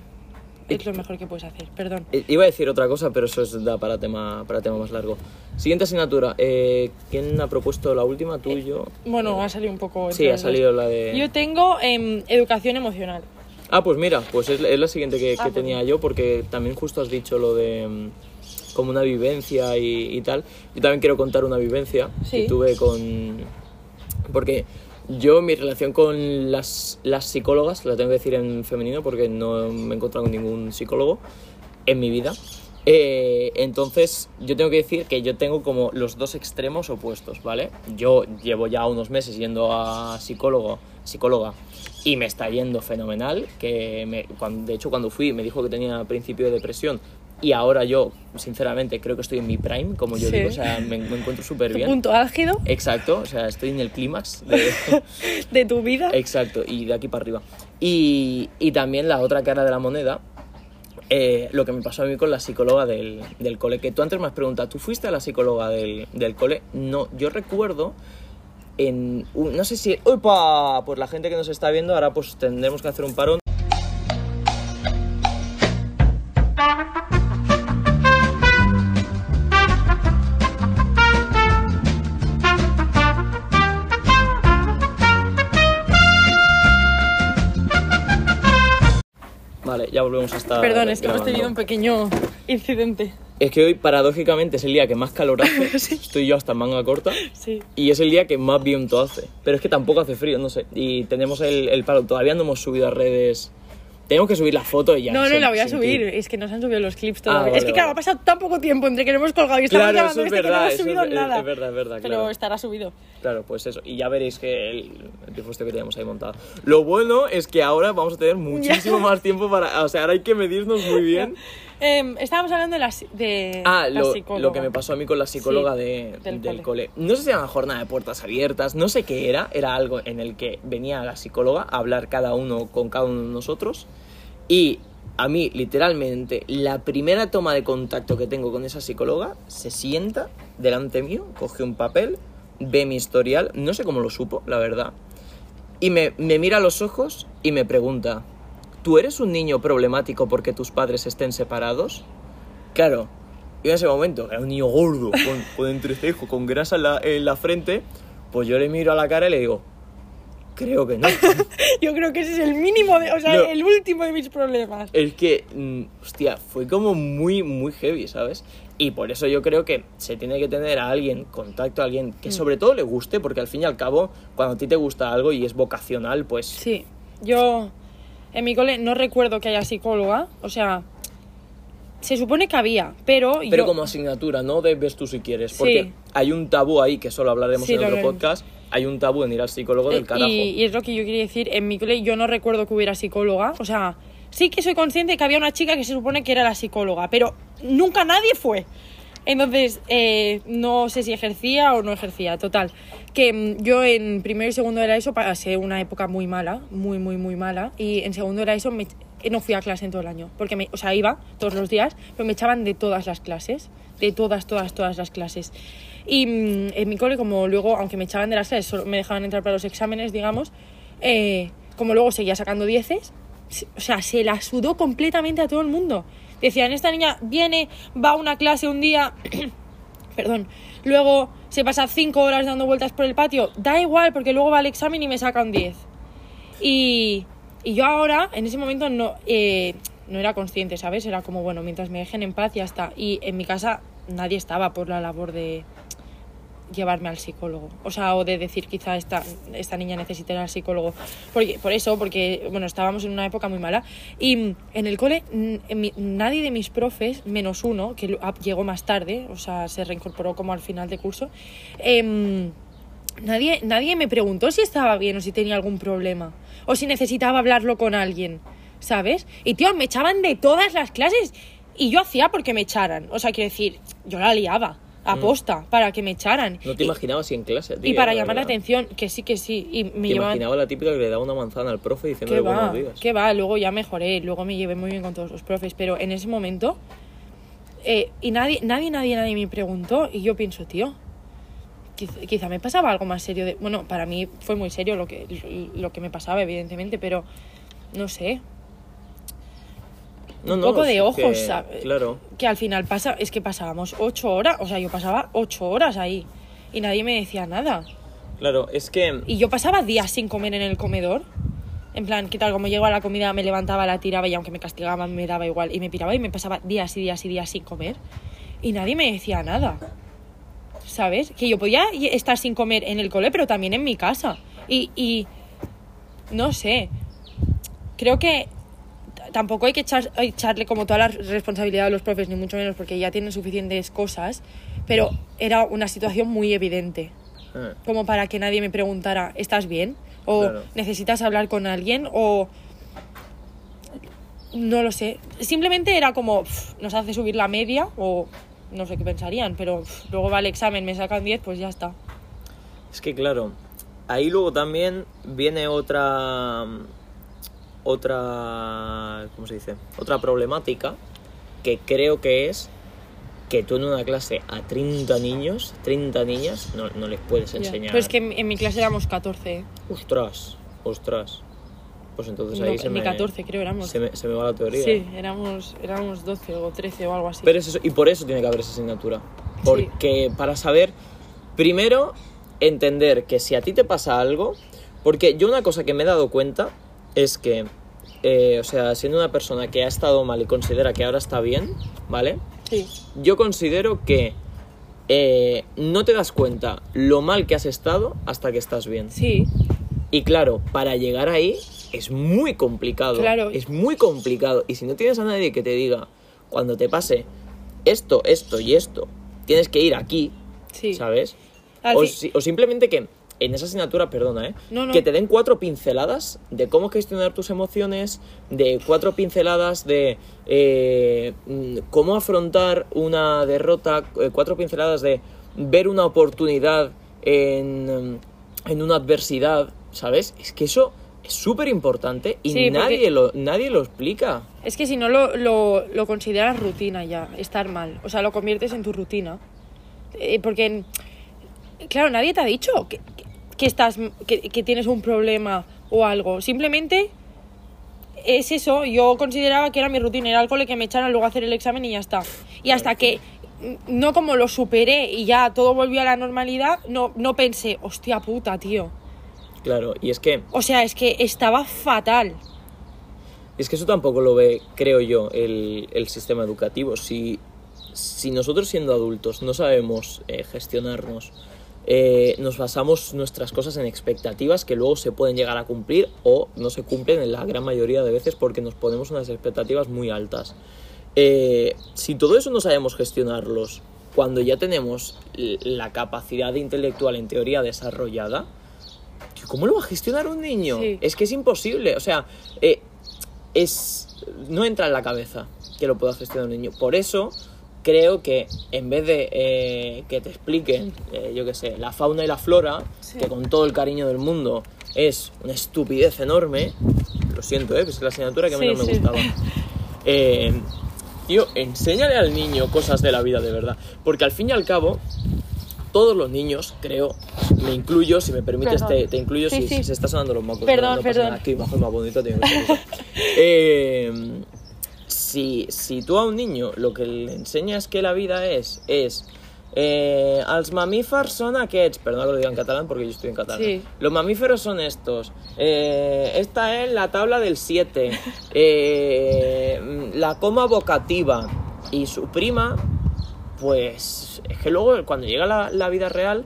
es lo mejor que puedes hacer. Perdón. Eh, Iba a decir otra cosa, pero eso es, da para tema, para tema más largo. Siguiente asignatura. Eh, ¿Quién ha propuesto la última? ¿Tú y yo? Bueno, ha salido un poco... Sí, ha salido la de... Yo tengo em, educación emocional. Ah, pues mira, pues es, es la siguiente que, Ah, que pues tenía yo, porque también justo has dicho lo de mm, como una vivencia y, y tal. Yo también quiero contar una vivencia Sí. que tuve con... Porque yo mi relación con las, las psicólogas, la tengo que decir en femenino porque no me he encontrado con ningún psicólogo en mi vida. Eh, entonces, yo tengo que decir que yo tengo como los dos extremos opuestos, ¿vale? Yo llevo ya unos meses yendo a psicólogo, psicóloga y me está yendo fenomenal. Que me, cuando, de hecho, cuando fui me dijo que tenía principio de depresión y ahora yo, sinceramente, creo que estoy en mi prime, como yo Sí. digo, o sea, me, me encuentro súper bien. punto álgido Exacto, o sea, estoy en el clímax de, de tu vida. Exacto, y de aquí para arriba. Y, y también la otra cara de la moneda, eh, lo que me pasó a mí con la psicóloga del, del cole. Que tú antes me has preguntado, ¿tú fuiste a la psicóloga del, del cole? No, yo recuerdo en... un- no sé si... ¡Opa! Pues la gente que nos está viendo, ahora pues tendremos que hacer un parón. Ya volvemos a estar Perdón, es que hemos tenido un pequeño incidente. Es que hoy, paradójicamente, es el día que más calor hace. Estoy yo hasta en manga corta. Sí. Y es el día que más viento hace. Pero es que tampoco hace frío, no sé. Y tenemos el, el palo. Todavía no hemos subido a redes. Tenemos que subir la foto y ya. No, no, la voy a subir. Es que nos han subido los clips Ah, todavía. vale, es que, claro, vale. ha pasado tan poco tiempo entre que lo hemos colgado y estamos Claro, grabando es este que no verdad. hemos subido es, nada. es verdad, es verdad. Pero Claro. estará subido. Claro, pues eso. Y ya veréis que el, el que teníamos ahí montado. Lo bueno es que ahora vamos a tener muchísimo más tiempo para. O sea, ahora hay que medirnos muy bien. Em, estábamos hablando de la, de Ah, la lo, psicóloga. lo que me pasó a mí con la psicóloga Sí, de- del del, cole. cole. No sé si era una jornada de puertas abiertas, no sé qué era. Era algo en el que venía la psicóloga a hablar cada uno con cada uno de nosotros. Y a mí, literalmente, la primera toma de contacto que tengo con esa psicóloga, se sienta delante mío, coge un papel, ve mi historial, no sé cómo lo supo, la verdad. Y me, me mira a los ojos y me pregunta, ¿tú eres un niño problemático porque tus padres estén separados? Claro, y en ese momento, era un niño gordo, con, con entrecejo, con grasa en la, en la frente, pues yo le miro a la cara y le digo, creo que no. Yo creo que ese es el mínimo, de, o sea, No. el último de mis problemas. es que, mm, hostia, fue como muy, muy heavy, ¿sabes? Y por eso yo creo que se tiene que tener a alguien, contacto a alguien que sobre todo le guste, porque al fin y al cabo, cuando a ti te gusta algo y es vocacional, pues Sí, yo en mi cole no recuerdo que haya psicóloga, o sea, se supone que había, pero... Pero yo- como asignatura, no debes tú si quieres. Sí. Porque hay un tabú ahí, que solo hablaremos Sí, en otro podcast. Hay un tabú en ir al psicólogo del Eh, carajo. Y, y es lo que yo quería decir, en mi cole yo no recuerdo que hubiera psicóloga, o sea, sí que soy consciente de que había una chica que se supone que era la psicóloga, pero nunca nadie fue. Entonces, eh, no sé si ejercía o no ejercía, total. Que mm, yo en primero y segundo de la ESO pasé una época muy mala, muy, muy, muy mala, y en segundo de la ESO me- no fui a clase en todo el año, porque me, o sea, iba todos los días, pero me echaban de todas las clases, de todas, todas, todas las clases. Y mm, en mi cole, como luego, aunque me echaban de las clases, solo me dejaban entrar para los exámenes, digamos, eh, como luego seguía sacando dieces, o sea, se la sudó completamente a todo el mundo. Decían, esta niña viene, va a una clase un día, perdón, luego se pasa cinco horas dando vueltas por el patio, da igual, porque luego va al examen y me saca un 10. Y, y yo ahora, en ese momento, no, eh, no era consciente, ¿sabes? Era como, bueno, mientras me dejen en paz, ya está. Y en mi casa nadie estaba por la labor de llevarme al psicólogo. O sea, o de decir quizá esta, esta niña necesita ir al psicólogo. Porque, por eso, porque, bueno, estábamos en una época muy mala. Y en el cole, nadie de mis profes, menos uno, que llegó más tarde, o sea, se reincorporó como al final de curso, em, nadie, nadie me preguntó si estaba bien o si tenía algún problema. O si necesitaba hablarlo con alguien, ¿sabes? Y, tío, me echaban de todas las clases. Y yo hacía porque me echaran. O sea, quiero decir, yo la liaba. Aposta, para que me echaran. No te imaginabas así en clase, tío. y para la llamar la verdad. atención, que sí, que sí. Y me Te llevaban. imaginaba la típica que le daba una manzana al profe ¿Qué diciéndole va? buenos días. ¿Qué va? Luego ya mejoré, luego me llevé muy bien con todos los profes, pero en ese momento. eh, y nadie, nadie, nadie, nadie me preguntó. Y yo pienso, tío, quiz- quizá me pasaba algo más serio. De, bueno, para mí fue muy serio lo que, lo que me pasaba, evidentemente, pero no sé. No, un poco de ojos, que- ¿sabes? Claro. Que al final pasa, es que pasábamos ocho horas, o sea, yo pasaba ocho horas ahí y nadie me decía nada. Claro, es que. Y yo pasaba días sin comer en el comedor. En plan, ¿qué tal? Como llegaba la comida, me levantaba, la tiraba y aunque me castigaban me daba igual. Y me piraba y me pasaba días y días y días sin comer. Y nadie me decía nada. ¿Sabes? Que yo podía estar sin comer en el cole, pero también en mi casa. Y, y no sé. Creo que tampoco hay que echar- echarle como toda la responsabilidad a los profes, ni mucho menos, porque ya tienen suficientes cosas. Pero era una situación muy evidente eh, como para que nadie me preguntara, ¿estás bien? O Claro. necesitas hablar con alguien o no lo sé. Simplemente era como nos hace subir la media o no sé qué pensarían, pero luego va el examen, me sacan 10, pues ya está. Es que claro, ahí luego también viene otra otra ¿cómo se dice? Otra problemática que creo que es que tú en una clase a 30 niños, 30 niñas, no, no les puedes enseñar. Pero es que en, en mi clase éramos 14. ¿eh? Ostras, ostras. Pues entonces No, ahí se ni me, 14 creo éramos. se me, se me va la teoría. Sí, éramos, éramos 12 o 13 o algo así. Pero es eso, y por eso tiene que haber esa asignatura. Porque para saber, primero, entender que si a ti te pasa algo, porque yo una cosa que me he dado cuenta es que, eh, o sea, siendo una persona que ha estado mal y considera que ahora está bien, ¿vale? Sí, Yo considero que eh, no te das cuenta lo mal que has estado hasta que estás bien. sí, Y claro, para llegar ahí es muy complicado. Claro. Es muy complicado. Y si no tienes a nadie que te diga, cuando te pase esto, esto y esto, tienes que ir aquí, sí. ¿sabes? O, si- o simplemente que en esa asignatura, perdona, ¿eh? No, no. Que te den cuatro pinceladas de cómo gestionar tus emociones, de cuatro pinceladas de eh, mm, cómo afrontar una derrota, eh, cuatro pinceladas de ver una oportunidad en, en una adversidad, ¿sabes? Es que eso es súper importante y Sí, nadie, lo, nadie lo explica. Es que si no lo, lo, lo consideras rutina ya, estar mal. O sea, lo conviertes en tu rutina. Eh, porque, claro, nadie te ha dicho que, que- estás, que, que tienes un problema o algo. Simplemente es eso. Yo consideraba que era mi rutina, era al cole que me echaran luego a hacer el examen y ya está. Y hasta que no como lo superé y ya todo volvió a la normalidad, no, no pensé, hostia puta, tío. Claro, y es que O sea, es que estaba fatal. Es que eso tampoco lo ve, creo yo, el, el sistema educativo. Si, si nosotros siendo adultos no sabemos eh, gestionarnos, eh, nos basamos nuestras cosas en expectativas que luego se pueden llegar a cumplir o no se cumplen en la gran mayoría de veces porque nos ponemos unas expectativas muy altas. Eh, si todo eso no sabemos gestionarlos cuando ya tenemos la capacidad intelectual en teoría desarrollada, ¿cómo lo va a gestionar un niño? Sí. Es que es imposible. O sea, eh, es no entra en la cabeza que lo pueda gestionar un niño. Por eso creo que en vez de eh, que te expliquen, eh, yo qué sé, la fauna y la flora, Sí. que con todo el cariño del mundo es una estupidez enorme, lo siento, ¿eh? es la asignatura que Sí, menos me sí. gustaba. Eh, tío, enséñale al niño cosas de la vida de verdad. Porque al fin y al cabo, todos los niños, creo, me incluyo, si me permites, te, te incluyo si, se está sonando los mocos. Perdón, no, no pasa perdón. nada, Aquí bajo más bonito eso. Eh, si, si tú a un niño lo que le enseñas que la vida es, es eh, els mamífers són aquests, que lo diga en catalán porque yo estoy en catalán. Sí. Los mamíferos son estos. Eh, esta es la tabla del 7. la coma vocativa. Y su prima, pues es que luego cuando llega la, la vida real,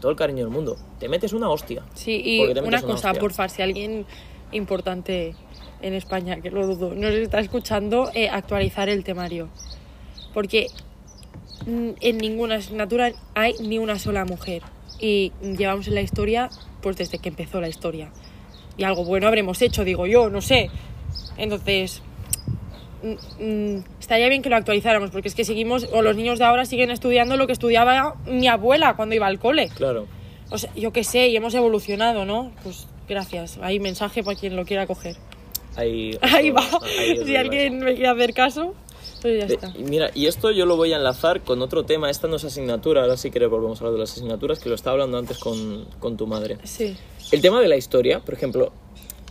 todo el cariño del mundo, te metes una hostia. Sí, y una cosa, hostia. porfa, si alguien importante en España, que lo dudo, nos está escuchando, eh, actualizar el temario. Porque mm, en ninguna asignatura hay ni una sola mujer. Y llevamos en la historia, pues desde que empezó la historia. Y algo bueno habremos hecho, digo yo, no sé. Entonces, mm, mm, estaría bien que lo actualizáramos, porque es que seguimos, o los niños de ahora siguen estudiando lo que estudiaba mi abuela cuando iba al cole. Claro. O sea, yo qué sé, y hemos evolucionado, ¿no? Pues gracias. Hay mensaje para quien lo quiera coger. Ahí, Ahí va. ahí si alguien me quiere hacer caso, pues ya De- está. mira, y esto yo lo voy a enlazar con otro tema. Esta no es asignatura, ahora sí que volvemos a hablar de las asignaturas, que lo estaba hablando antes con, con tu madre. Sí. El tema de la historia, por ejemplo,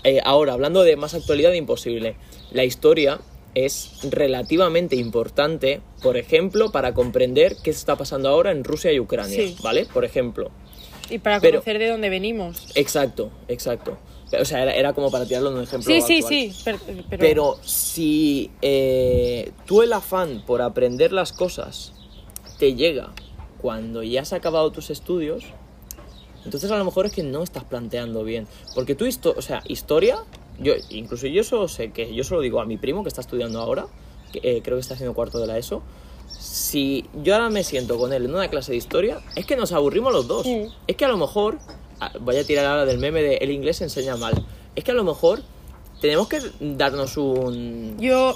eh, ahora hablando de más actualidad imposible, la historia es relativamente importante, por ejemplo, para comprender qué está pasando ahora en Rusia y Ucrania, Sí. ¿vale? Por ejemplo. Y para Pero- conocer de dónde venimos. Exacto, exacto. O sea, era, era como para tirarlo en un ejemplo. Sí, sí, actual. sí. per- Pero, Pero si eh, tú el afán por aprender las cosas te llega cuando ya has acabado tus estudios, entonces a lo mejor es que no estás planteando bien. Porque tú, histo- o sea, historia, yo incluso yo solo sé que, yo solo digo a mi primo que está estudiando ahora, que, eh, creo que está haciendo cuarto de la ESO, si yo ahora me siento con él en una clase de historia, es que nos aburrimos los dos. Sí. Es que a lo mejor, voy a tirar ahora del meme de el inglés se enseña mal, es que a lo mejor tenemos que darnos un, yo,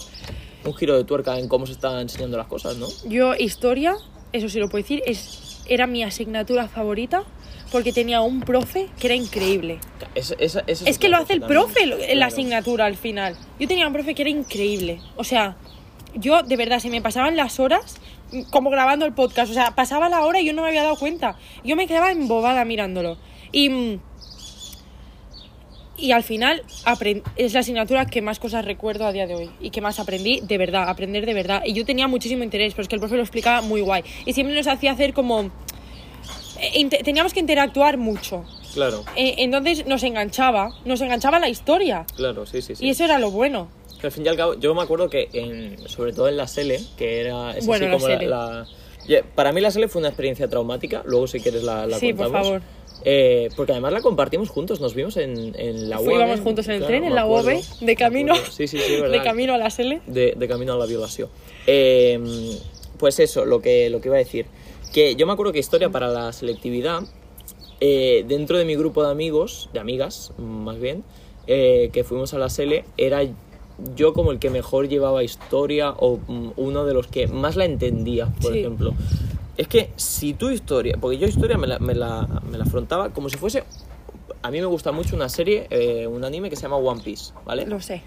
un giro de tuerca en cómo se están enseñando las cosas, ¿no? yo, historia, eso sí lo puedo decir, es, era mi asignatura favorita porque tenía un profe que era increíble. Es, esa- esa Es que lo hace el profe en la asignatura al final. Yo tenía un profe que era increíble. O sea, yo de verdad se me pasaban las horas como grabando el podcast. O sea, pasaba la hora y yo no me había dado cuenta. Yo me quedaba embobada mirándolo. Y, y al final es la asignatura que más cosas recuerdo a día de hoy. Y que más aprendí de verdad, aprender de verdad. Y yo tenía muchísimo interés, pero es que el profe lo explicaba muy guay. Y siempre nos hacía hacer como... eh, teníamos que interactuar mucho. Claro, Eh, entonces nos enganchaba, nos enganchaba la historia. claro, sí, sí, sí. Y eso era lo bueno. Que al fin y al cabo, yo me acuerdo que, en, sobre todo en la SELE, que era es Bueno, así la como la, SELE. la- ya, Para mí la SELE fue una experiencia traumática, luego si quieres la, la Sí, por contamos. favor. Eh, porque además la compartimos juntos, nos vimos en, en la UAB. íbamos juntos en el claro, tren, en la UAB, de camino. Sí, sí, sí, de camino a la SELE. de, de camino a la violación. Eh, pues eso, lo que, lo que iba a decir. Que yo me acuerdo que historia para la selectividad eh, dentro de mi grupo de amigos, de amigas más bien, eh, que fuimos a la SELE, era yo como el que mejor llevaba historia o mm, uno de los que más la entendía, por Sí. ejemplo. Es que si tu historia, porque yo historia me la, me la, me la afrontaba como si fuese... A mí me gusta mucho una serie, eh, un anime que se llama One Piece, ¿vale? Lo sé.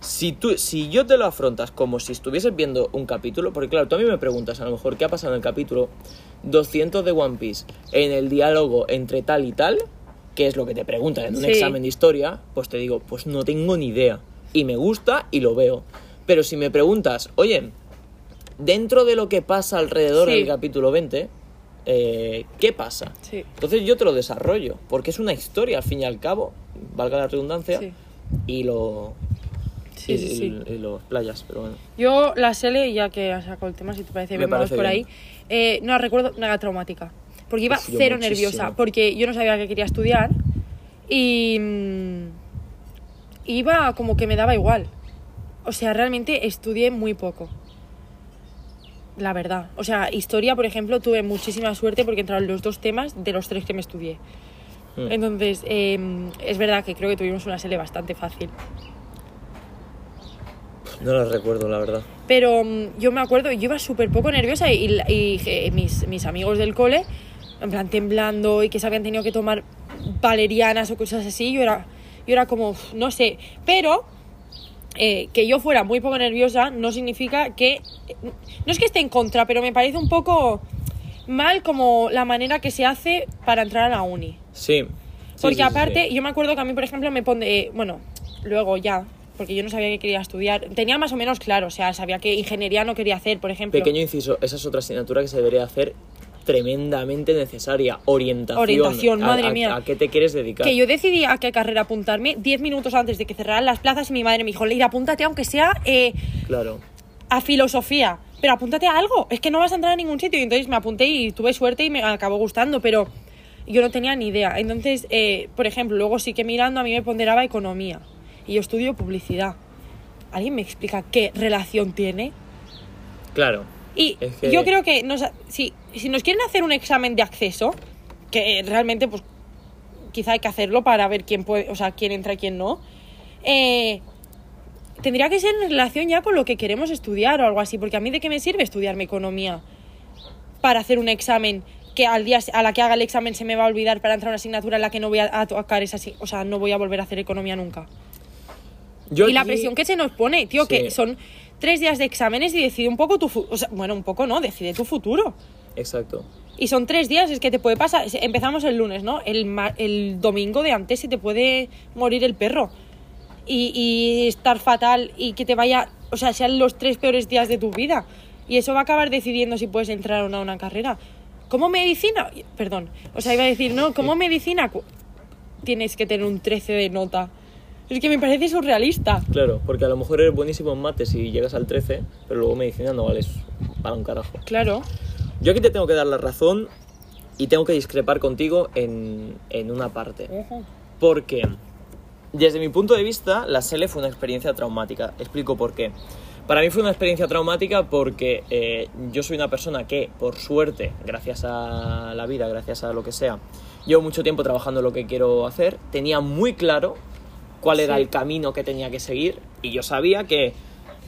Si, tú, si yo te lo afrontas como si estuvieses viendo un capítulo, porque claro, tú a mí me preguntas a lo mejor qué ha pasado en el capítulo 200 de One Piece, en el diálogo entre tal y tal, que es lo que te preguntan en un Sí. examen de historia, pues te digo, pues no tengo ni idea. Y me gusta y lo veo. Pero si me preguntas, oye, dentro de lo que pasa alrededor Sí. del capítulo 20, eh, ¿qué pasa? Sí. Entonces yo te lo desarrollo, porque es una historia al fin y al cabo, valga la redundancia, Sí. y lo, y, los playas, pero bueno. Yo la SELE, ya que has sacado el tema, si te parece Me vamos por bien. ahí. Eh, no recuerdo nada traumática. Porque iba cero muchísimo. nerviosa. Porque yo no sabía que quería estudiar. Y. mm, Iba como que me daba igual. O sea, realmente estudié muy poco. La verdad. O sea, historia, por ejemplo, tuve muchísima suerte porque entraron los dos temas de los tres que me estudié. Mm. Entonces, eh, es verdad que creo que tuvimos una SELE bastante fácil. No las recuerdo, la verdad. Pero mm, yo me acuerdo, yo iba súper poco nerviosa y, y- y, eh, mis, mis amigos del cole, en plan temblando y que se habían tenido que tomar valerianas o cosas así, yo era, yo era como, no sé, pero eh, que yo fuera muy poco nerviosa no significa que, no es que esté en contra, pero me parece un poco mal como la manera que se hace para entrar a la uni. Sí. Sí, Porque sí, aparte, sí. yo me acuerdo que a mí, por ejemplo, me pone, eh, bueno, luego ya, porque yo no sabía que quería estudiar, tenía más o menos claro, o sea, sabía que ingeniería no quería hacer, por ejemplo. Pequeño inciso, esa es otra asignatura que se debería hacer tremendamente necesaria. Orientación. Orientación, A- madre a- mía. ¿A qué te quieres dedicar? Que yo decidí a qué carrera apuntarme 10 minutos antes de que cerraran las plazas y mi madre me dijo, Leira, apúntate aunque sea eh, Claro. a filosofía, pero apúntate a algo, es que no vas a entrar a ningún sitio. Y entonces me apunté y tuve suerte y me acabó gustando, pero yo no tenía ni idea. Entonces, eh, por ejemplo, luego sí que mirando a mí me ponderaba economía y yo estudio publicidad. ¿Alguien me explica qué relación tiene? Claro. Y Es que- yo creo que nos, si, si nos quieren hacer un examen de acceso, que realmente pues quizá hay que hacerlo para ver quién puede, o sea, quién entra y quién no, eh, tendría que ser en relación ya con lo que queremos estudiar o algo así, porque a mí de qué me sirve estudiarme economía para hacer un examen que al día a la que haga el examen se me va a olvidar para entrar a una asignatura en la que no voy a, tocar esa, o sea, no voy a volver a hacer economía nunca. Yo y la presión que se nos pone, tío, Sí. que son tres días de exámenes y decide un poco tu. O sea, bueno, un poco no, decide tu futuro. Exacto. Y son tres días, es que te puede pasar. Empezamos el lunes, ¿no? El, el domingo de antes se te puede morir el perro. Y, y estar fatal y que te vaya. O sea, sean los tres peores días de tu vida. Y eso va a acabar decidiendo si puedes entrar o no a una carrera. ¿Cómo medicina? Perdón. O sea, iba a decir, no, ¿cómo medicina? Tienes que tener un 13 de nota. Es que me parece surrealista. Claro, porque a lo mejor eres buenísimo en mates y llegas al 13, pero luego medicina no vales para un carajo. Claro. Yo aquí te tengo que dar la razón y tengo que discrepar contigo en, en una parte. Porque, desde mi punto de vista, la SELE fue una experiencia traumática. Explico por qué. Para mí fue una experiencia traumática porque eh, yo soy una persona que, por suerte, gracias a la vida, gracias a lo que sea, llevo mucho tiempo trabajando en lo que quiero hacer. Tenía muy claro cuál era el camino que tenía que seguir y yo sabía que,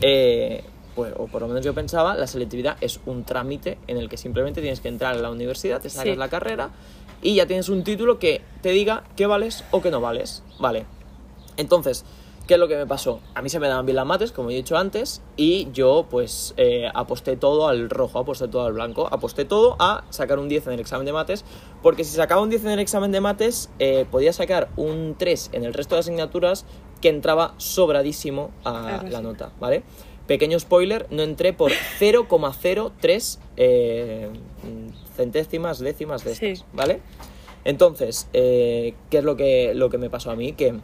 eh, pues, o por lo menos yo pensaba, la selectividad es un trámite en el que simplemente tienes que entrar a la universidad, te sacas Sí. la carrera y ya tienes un título que te diga qué vales o qué no vales. Vale. Entonces, ¿qué es lo que me pasó? A mí se me daban bien las mates, como he dicho antes, y yo pues eh, aposté todo al rojo, aposté todo al blanco, aposté todo a sacar un 10 en el examen de mates, porque si sacaba un 10 en el examen de mates, eh, podía sacar un 3 en el resto de asignaturas que entraba sobradísimo a Claro, la sí. nota, ¿vale? Pequeño spoiler, no entré por 0,03 eh, centésimas, décimas de estas, Sí. ¿vale? Entonces, eh, ¿qué es lo que, lo que me pasó a mí? Que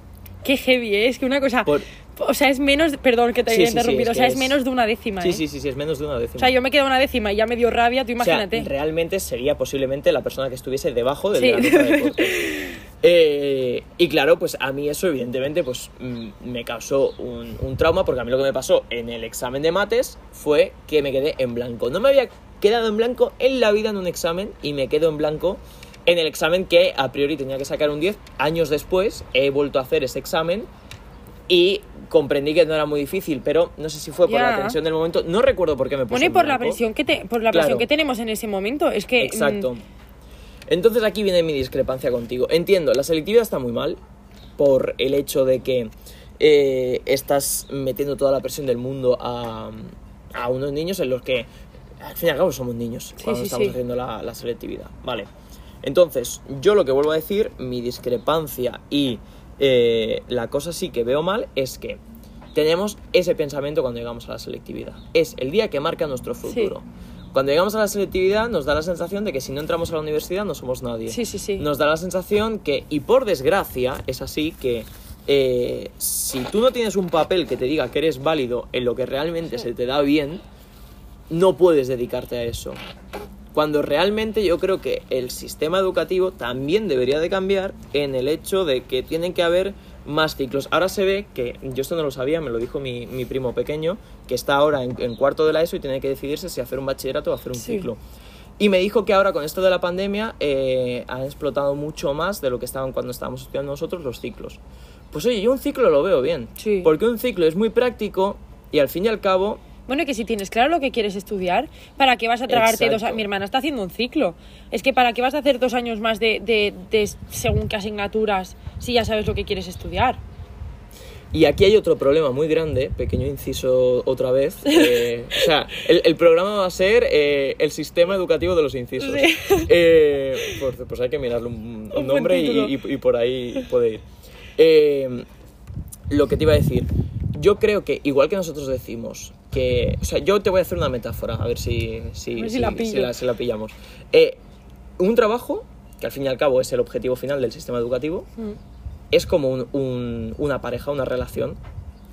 Qué heavy, ¿eh? es que una cosa. Por- O sea, es menos. Perdón que te Sí, haya sí, sí, interrumpido. es o sea, es, es- menos de una décima. Sí, ¿eh? sí, sí, sí, es menos de una décima. O sea, yo me quedo una décima y ya me dio rabia, tú O sea, imagínate. realmente sería posiblemente la persona que estuviese debajo del Sí. de la. Eh, y claro, pues a mí eso evidentemente pues mm, me causó un, un trauma porque a mí lo que me pasó en el examen de mates fue que me quedé en blanco. No me había quedado en blanco en la vida en un examen y me quedo en blanco en el examen que a priori tenía que sacar un 10. Años después he vuelto a hacer ese examen y comprendí que no era muy difícil, pero no sé si fue por la Ya. tensión del momento. No recuerdo por qué me puse Bueno, y en por la presión que te, por la Claro. presión que tenemos en ese momento. Es que. mm, Exacto. Entonces aquí viene mi discrepancia contigo. Entiendo, la selectividad está muy mal por el hecho de que eh, estás metiendo toda la presión del mundo a, a unos niños en los que, al fin y al cabo, somos niños Sí, cuando sí, estamos sí. haciendo la, la selectividad. Vale. Entonces, yo lo que vuelvo a decir, mi discrepancia y eh, la cosa sí que veo mal es que tenemos ese pensamiento cuando llegamos a la selectividad. Es el día que marca nuestro futuro. Cuando llegamos a la selectividad nos da la sensación de que si no entramos a la universidad no somos nadie. Sí, sí, sí. Nos da la sensación que, y por desgracia, es así que eh, si tú no tienes un papel que te diga que eres válido en lo que realmente se te da bien, no puedes dedicarte a eso. Cuando realmente yo creo que el sistema educativo también debería de cambiar en el hecho de que tienen que haber más ciclos. Ahora se ve que, yo esto no lo sabía, me lo dijo mi, mi primo pequeño, que está ahora en, en cuarto de la ESO y tiene que decidirse si hacer un bachillerato o hacer un Sí. ciclo. Y me dijo que ahora con esto de la pandemia eh, han explotado mucho más de lo que estaban cuando estábamos estudiando nosotros los ciclos. Pues oye, yo un ciclo lo veo bien. Sí. Porque un ciclo es muy práctico y al fin y al cabo Bueno, que si tienes claro lo que quieres estudiar, ¿para qué vas a tragarte dos años? Mi hermana está haciendo un ciclo. Es que ¿para qué vas a hacer dos años más de, de, de según qué asignaturas si ya sabes lo que quieres estudiar? Y aquí hay otro problema muy grande, pequeño inciso otra vez. eh, o sea, el, el programa va a ser eh, el sistema educativo de los incisos. Sí. Eh, pues, pues hay que mirarle un, nombre y, y- y por ahí puede ir. Lo que te iba a decir, yo creo que igual que nosotros decimos que... O sea, yo te voy a hacer una metáfora, a ver si, si, A ver si la pillamos. Eh, un trabajo, que al fin y al cabo es el objetivo final del sistema educativo, Mm. es como un- un- una pareja, una relación,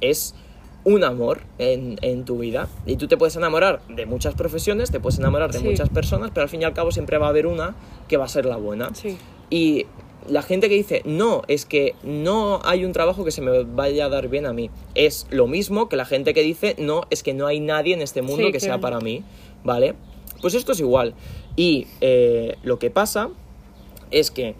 es un amor en, en tu vida. Y tú te puedes enamorar de muchas profesiones, te puedes enamorar de Sí. muchas personas, pero al fin y al cabo siempre va a haber una que va a ser la buena. Sí. Y la gente que dice, no, es que no hay un trabajo que se me vaya a dar bien a mí, es lo mismo que la gente que dice, no, es que no hay nadie en este mundo Sí, que que- sea para mí, ¿vale? Pues esto es igual. Y eh, lo que pasa es que,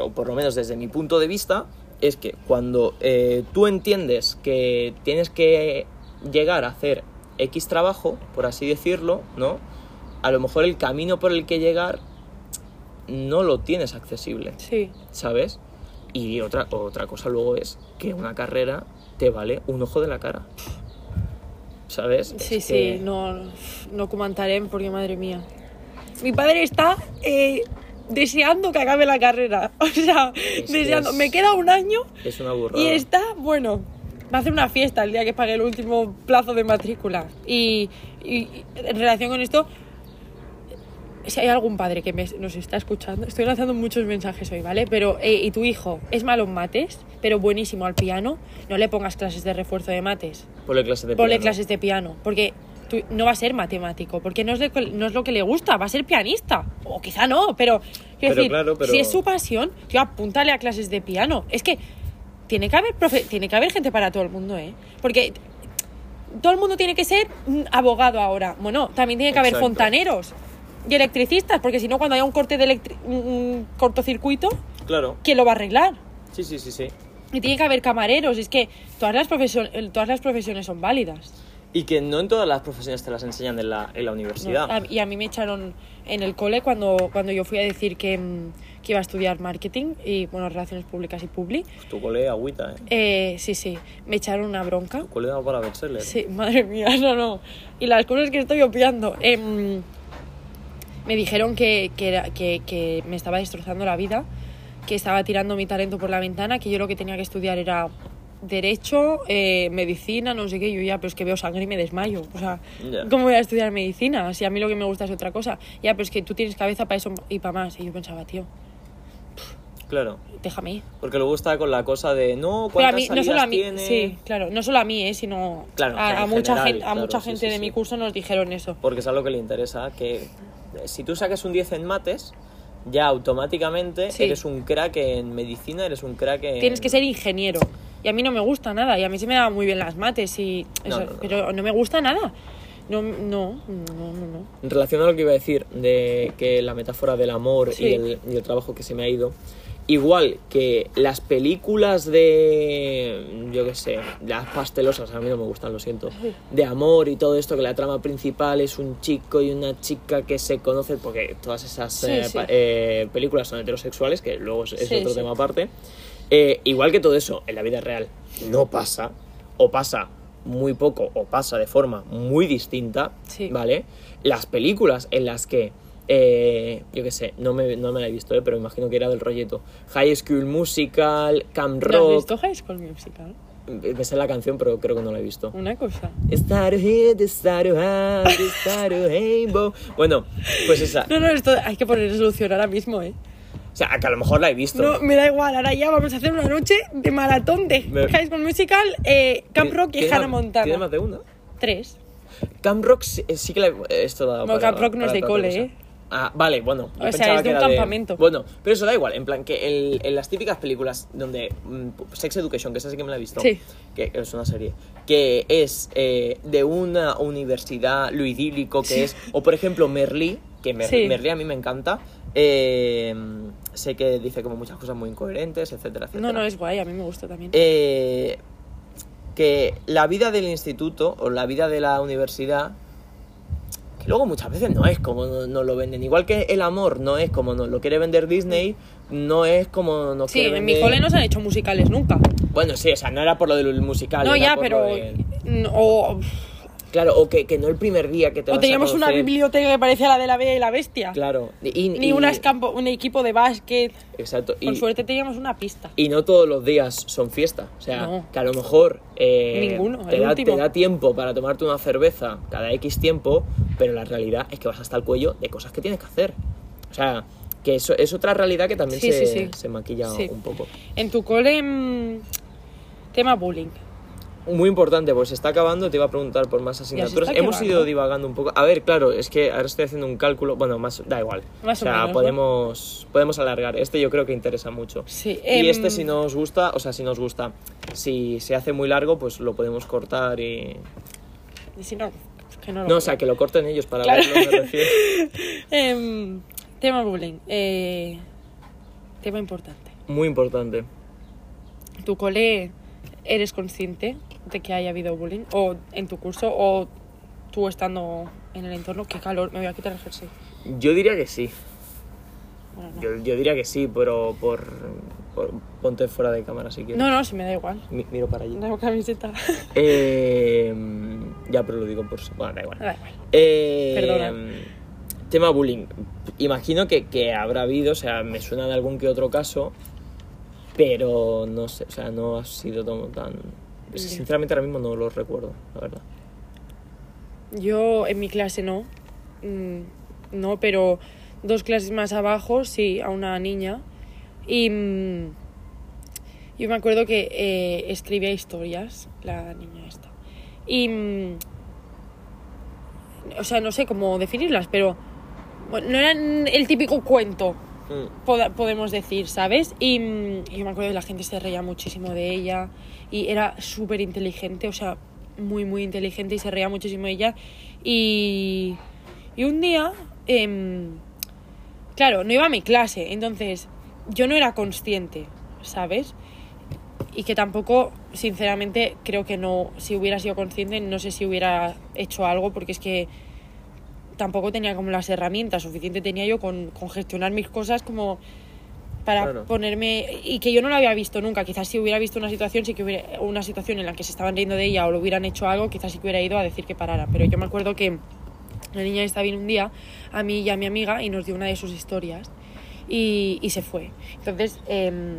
o por lo menos desde mi punto de vista, es que cuando eh, tú entiendes que tienes que llegar a hacer X trabajo, por así decirlo, ¿no? A lo mejor el camino por el que llegar no lo tienes accesible, Sí. ¿sabes? Y otra, otra cosa luego es que una carrera te vale un ojo de la cara. ¿Sabes? Sí, Es sí, que- no, no comentaré porque madre mía. Mi padre está eh, deseando que acabe la carrera. O sea, Es deseando. es- Me queda un año Es una burrada. y está, bueno, va a hacer una fiesta el día que pague el último plazo de matrícula. Y en relación con esto, si hay algún padre que me- nos está escuchando, estoy lanzando muchos mensajes hoy, ¿vale? Pero, eh, y tu hijo es malo en mates, pero buenísimo al piano, no le pongas clases de refuerzo de mates. Ponle clases de Ponle piano. clases de piano, porque tú- no va a ser matemático, porque no es, de- no es lo que le gusta, va a ser pianista. O quizá no, pero, Pero decir, claro, pero- si es su pasión, apúntale a clases de piano. Es que tiene que haber, profe- tiene que haber gente para todo el mundo, ¿eh? Porque todo el mundo tiene que ser un abogado ahora. Bueno, también tiene que haber Exacto. fontaneros y electricistas, porque si no, cuando haya un corte de electri- un- cortocircuito, Claro. ¿quién lo va a arreglar? Sí, sí, sí, sí. Y tiene que haber camareros, es que todas las, profesio- todas las profesiones son válidas. Y que no en todas las profesiones te las enseñan en la, en la No, universidad. a- y a mí me echaron en el cole cuando, cuando yo fui a decir que, mm, que iba a estudiar marketing y, bueno, relaciones públicas y publi. Tu cole agüita, ¿eh? Eh, sí, sí, me echaron una bronca. Tu cole para bestseller. Sí, madre mía, no, no. Y las cosas que estoy opiando. em, me dijeron que, que, era- que, que me estaba destrozando la vida, que estaba tirando mi talento por la ventana, que yo lo que tenía que estudiar era derecho, eh, medicina, no sé qué. Yo ya, pero es que veo sangre y me desmayo. O sea. ¿cómo voy a estudiar medicina? Si a mí lo que me gusta es otra cosa. Ya, pero es que tú tienes cabeza para eso y para más. Y yo pensaba, tío, Claro. déjame ir. Porque luego está con la cosa de, no, Pero a ¿cuántas mí, no solo a mí, tiene? sí, claro, no solo a mí, eh, sino Claro, a, mucha gente, a mucha gente de sí. mi curso nos dijeron eso. Porque es algo que le interesa, que si tú sacas un 10 en mates, ya automáticamente Sí. eres un crack en medicina, eres un crack en... Tienes que ser ingeniero. Y a mí no me gusta nada. Y a mí se me daban muy bien las mates. Y eso, no, no. Pero no me gusta nada. No, no, no, no, no. En relación a lo que iba a decir, de que la metáfora del amor Sí. y, el, y el trabajo que se me ha ido, igual que las películas de, yo qué sé, las pastelosas, a mí no me gustan, lo siento, de amor y todo esto, que la trama principal es un chico y una chica que se conocen, porque todas esas Sí, eh, sí. eh, películas son heterosexuales, que luego es, es Sí, otro tema aparte, eh, igual que todo eso en la vida real no pasa, o pasa muy poco, o pasa de forma muy distinta. ¿vale? Las películas en las que, eh, yo qué sé, no me, no me la he visto, eh, pero imagino que era del rolleto. High School Musical, Camp ¿No has Rock. visto High School Musical? Me sé la canción, pero creo que no la he visto. Una cosa. Bueno, pues esa. No, no, esto hay que poner solución ahora mismo, ¿eh? O sea, que a lo mejor la he visto. No, me da igual, ahora ya vamos a hacer una noche de maratón de Me- High School Musical, eh, Camp Rock y ¿Tiene Hannah Montana. ¿Tiene más de una? Tres. Camp Rock sí, eh, sí que la he... Esto da No, Camp Rock no es de cole. ¿eh? Ah, vale, bueno. yo O sea, es de un campamento. Bueno, pero eso da igual. En plan, que el- en las típicas películas donde... mm, Sex Education, que esa sí que me la he visto. Sí. Que es una serie. Que es eh, de una universidad, lo idílico que Sí. es... O, por ejemplo, Merlí, que Mer- Sí. Merlí a mí me encanta. eh, sé que dice como muchas cosas muy incoherentes, etcétera, etcétera. No, no, es guay, a mí me gusta también. Eh, que la vida del instituto o la vida de la universidad, luego muchas veces no es como no- nos lo venden. Igual que el amor no es como nos lo quiere vender Disney, no es como nos sí, quiere en mi vender... cole no se han hecho musicales nunca. Bueno, sí, o sea, no era por lo del musical. no, ya, pero... de- O, Claro, o que, que no el primer día que te o vas a teníamos una biblioteca que parecía la de la Bella y la Bestia. Claro. Y, Ni y- unas campo- un equipo de básquet. Exacto. Con y- suerte teníamos una pista. Y no todos los días son fiesta. O sea, No. que a lo mejor eh, Ninguno, te, da, te da tiempo para tomarte una cerveza cada X tiempo, pero la realidad es que vas hasta el cuello de cosas que tienes que hacer. O sea, que eso es otra realidad que también Sí, se, sí, sí. se maquilla un poco. En tu cole, mm, tema bullying. Muy importante, pues se está acabando, te iba a preguntar por más asignaturas. Hemos ido divagando un poco. A ver, claro, es que ahora estoy haciendo un cálculo, bueno, más da igual. Más o sea, menos, ¿no? podemos podemos alargar. Este yo creo que interesa mucho. Sí, Y em, este si nos gusta, o sea, si nos gusta, si se hace muy largo, pues lo podemos cortar y... y si no, que no lo No, o sea, que lo corten ellos para Claro. verlo, me refiero. Em, tema bullying. eh, tema importante. Muy importante. ¿Tu cole eres consciente de que haya habido bullying? ¿O en tu curso? ¿O tú estando en el entorno? ¡Qué calor! Me voy a quitar el jersey. Yo diría que sí. Bueno, no. Yo, yo diría que sí, pero por, por- Ponte fuera de cámara si quieres. No, no, si me da igual. Mi- miro para allí. Tengo camiseta. Eh, ya, pero lo digo por... Bueno, da igual. Da igual. Eh, Perdona. Tema bullying. Imagino que, que habrá habido, o sea, me suena de algún que otro caso, pero no sé, o sea, no ha sido tan... Ya. Sinceramente ahora mismo no lo recuerdo, la verdad. Yo en mi clase no. Mm, no, pero dos clases más abajo sí, a una niña. Y mm, yo me acuerdo que eh, escribía historias, la niña esta. Y. mm, o sea, no sé cómo definirlas, pero. bueno, no eran el típico cuento, Mm. podemos decir, ¿sabes? Y, mm, yo me acuerdo que la gente se reía muchísimo de ella y era súper inteligente, o sea, muy, muy inteligente y se reía muchísimo de ella. Y, y un día, em, claro, no iba a mi clase, entonces yo no era consciente, ¿sabes? Y que tampoco, sinceramente, creo que no, si hubiera sido consciente, no sé si hubiera hecho algo, porque es que tampoco tenía como las herramientas suficiente tenía yo con, con gestionar mis cosas como para Claro. ponerme y que yo no lo había visto nunca quizás si hubiera visto una situación sí que hubiera una situación en la que se estaban riendo de ella o lo hubieran hecho algo quizás sí que hubiera ido a decir que parara pero yo me acuerdo que la niña esta vino un día a mí y a mi amiga y nos dio una de sus historias y, y se fue entonces em,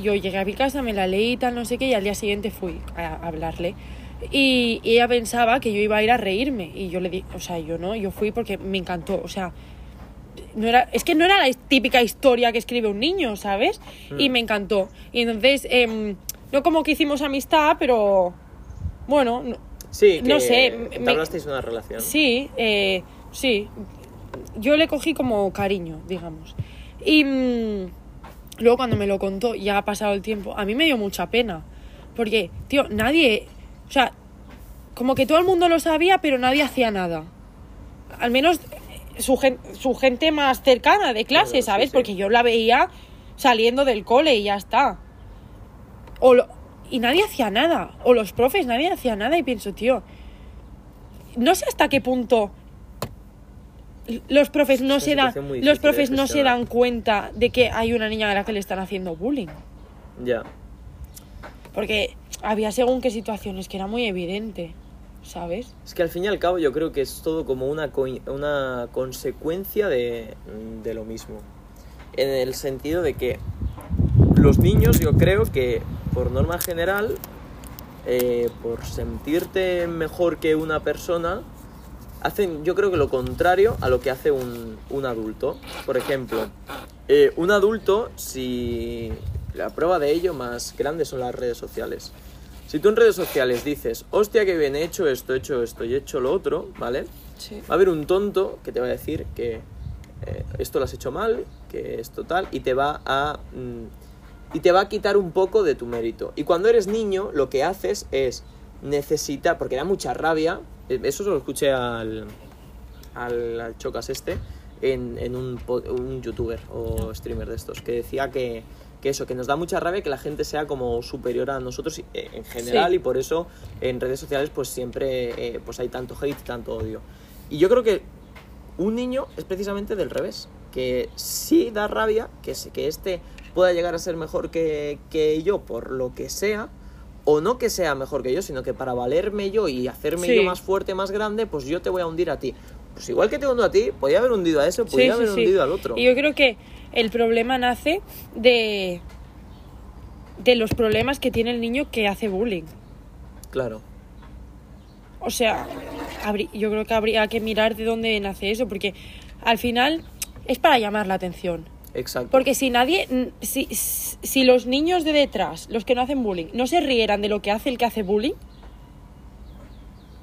yo llegué a mi casa, me la leí y tal, no sé qué, y al día siguiente fui a hablarle. Y, y ella pensaba que yo iba a ir a reírme. Y yo le di, o sea, yo no, yo fui porque me encantó. O sea, no era, es que no era la típica historia que escribe un niño, ¿sabes? Y me encantó. Y entonces, em, no como que hicimos amistad, pero bueno, no- Sí, que No sé, me- entablasteis una relación. Sí, eh, sí. Yo le cogí como cariño, digamos. Y mm, luego cuando me lo contó, ya ha pasado el tiempo, a mí me dio mucha pena. Porque, tío, nadie... O sea, como que todo el mundo lo sabía, pero nadie hacía nada. Al menos su, gen- su gente más cercana de clase, Claro, ¿sabes? sí. Porque yo la veía saliendo del cole y ya está. O lo- y nadie hacía nada. O los profes, nadie hacía nada. Y pienso, tío, no sé hasta qué punto los profes no se dan, los profes no se dan cuenta de que hay una niña a la que le están haciendo bullying. Ya. Porque había según qué situaciones que era muy evidente, ¿sabes? Es que al fin y al cabo yo creo que es todo como una, coi- una consecuencia de, de lo mismo. En el sentido de que los niños yo creo que por norma general, eh, por sentirte mejor que una persona, hacen yo creo que lo contrario a lo que hace un, un adulto. Por ejemplo, eh, un adulto, si la prueba de ello más grande son las redes sociales. Si tú en redes sociales dices, hostia, que bien he hecho esto, he hecho esto y he hecho lo otro, ¿vale? Sí. Va a haber un tonto que te va a decir que eh, esto lo has hecho mal, que esto tal, y te va a. mm, y te va a quitar un poco de tu mérito. Y cuando eres niño, lo que haces es necesitar, porque da mucha rabia, eh, eso se lo escuché al, al, al Chocas este, en, en un, un youtuber o streamer de estos, que decía que, que eso, que nos da mucha rabia que la gente sea como superior a nosotros eh, en general Sí. y por eso en redes sociales pues siempre eh, pues hay tanto hate tanto odio. Y yo creo que un niño es precisamente del revés, que sí da rabia que, que este pueda llegar a ser mejor que, que yo por lo que sea, o no que sea mejor que yo, sino que para valerme yo y hacerme Sí. yo más fuerte, más grande, pues yo te voy a hundir a ti. Pues igual que te hundo a ti, podía haber hundido a ese, podía sí, haber sí. hundido al otro. Y yo creo que el problema nace de de los problemas que tiene el niño que hace bullying. Claro, O sea, yo creo que habría que mirar de dónde nace eso, porque al final es para llamar la atención. exacto. Porque si nadie, si, si los niños de detrás, los que no hacen bullying, no se rieran de lo que hace el que hace bullying,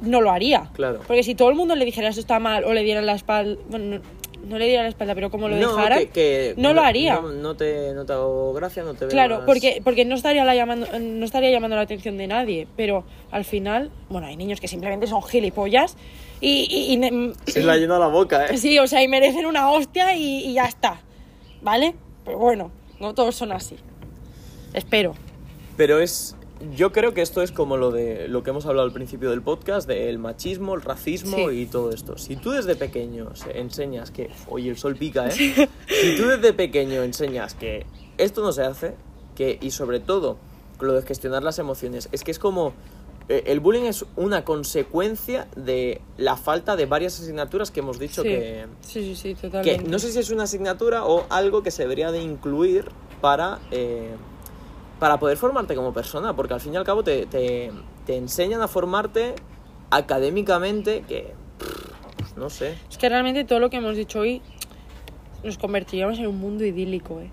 no lo haría. Claro. Porque si todo el mundo le dijera eso está mal o le dieran la espalda, bueno, no, le dieran la espalda, pero como lo no, dejaran, que- que no lo haría. No, no te, no te hago gracia, no te veo Claro, más- porque, porque no, estaría la llamando, no estaría llamando la atención de nadie, pero al final, bueno, hay niños que simplemente son gilipollas y... y- y Se la llena la boca, ¿eh? sí, o sea, y merecen una hostia y, y ya está, ¿vale? Pero bueno, no todos son así. Espero. Pero es. Yo creo que esto es como lo de lo que hemos hablado al principio del podcast, del machismo, el racismo Sí. y todo esto. Si tú desde pequeño se- enseñas que. Oye, el sol pica, ¿eh? Si tú desde pequeño enseñas que esto no se hace, que. Y sobre todo, lo de gestionar las emociones, es que es como. eh, El bullying es una consecuencia de la falta de varias asignaturas que hemos dicho sí. que, sí, sí, sí, que totalmente. no sé si es una asignatura o algo que se debería de incluir para, eh, para poder formarte como persona, porque al fin y al cabo te, te, te enseñan a formarte académicamente que, pues, no sé, Es que realmente todo lo que hemos dicho hoy nos convertiríamos en un mundo idílico, ¿eh?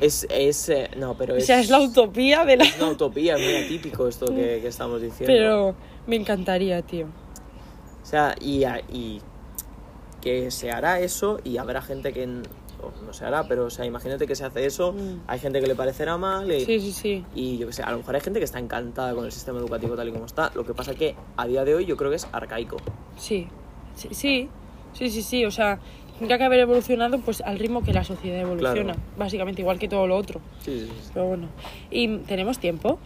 es, es eh, no, pero O es, sea, es la utopía de la... es una utopía, es muy atípico esto que, que estamos diciendo. Pero me encantaría, tío. O sea, y, y que se hará eso y habrá gente que o no se hará, pero o sea, imagínate que se hace eso, Mm. hay gente que le parecerá mal y, Sí, sí, sí. Y yo que sé, a lo mejor hay gente que está encantada con el sistema educativo tal y como está. Lo que pasa que a día de hoy yo creo que es arcaico. Sí, sí, sí, sí, sí, sí, o sea, tendría que haber evolucionado pues al ritmo que la sociedad evoluciona, Claro. básicamente igual que todo lo otro, Sí, sí, sí. pero bueno. ¿Y tenemos tiempo?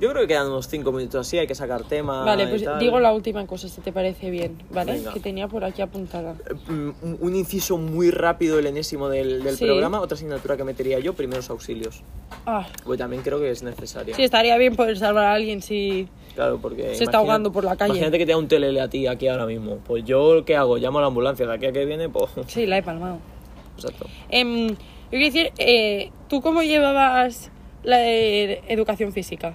Yo creo que quedan unos 5 minutos así, hay que sacar tema. vale, y pues tal. digo la última cosa, si te parece bien, ¿vale? Venga. Que tenía por aquí apuntada. Eh, mm, Un, un inciso muy rápido, el enésimo del, del Sí. programa. Otra asignatura que metería yo, primeros auxilios. Ah, Porque también creo que es necesaria. sí, estaría bien poder salvar a alguien si... Claro, porque. Se está ahogando por la calle. Imagínate que te da un telele a ti aquí ahora mismo. Pues yo, ¿qué hago? Llamo a la ambulancia. De aquí a que viene, pues. Sí, la he palmado. Exacto. Em, yo quiero decir, eh, ¿tú cómo llevabas la eh, educación física?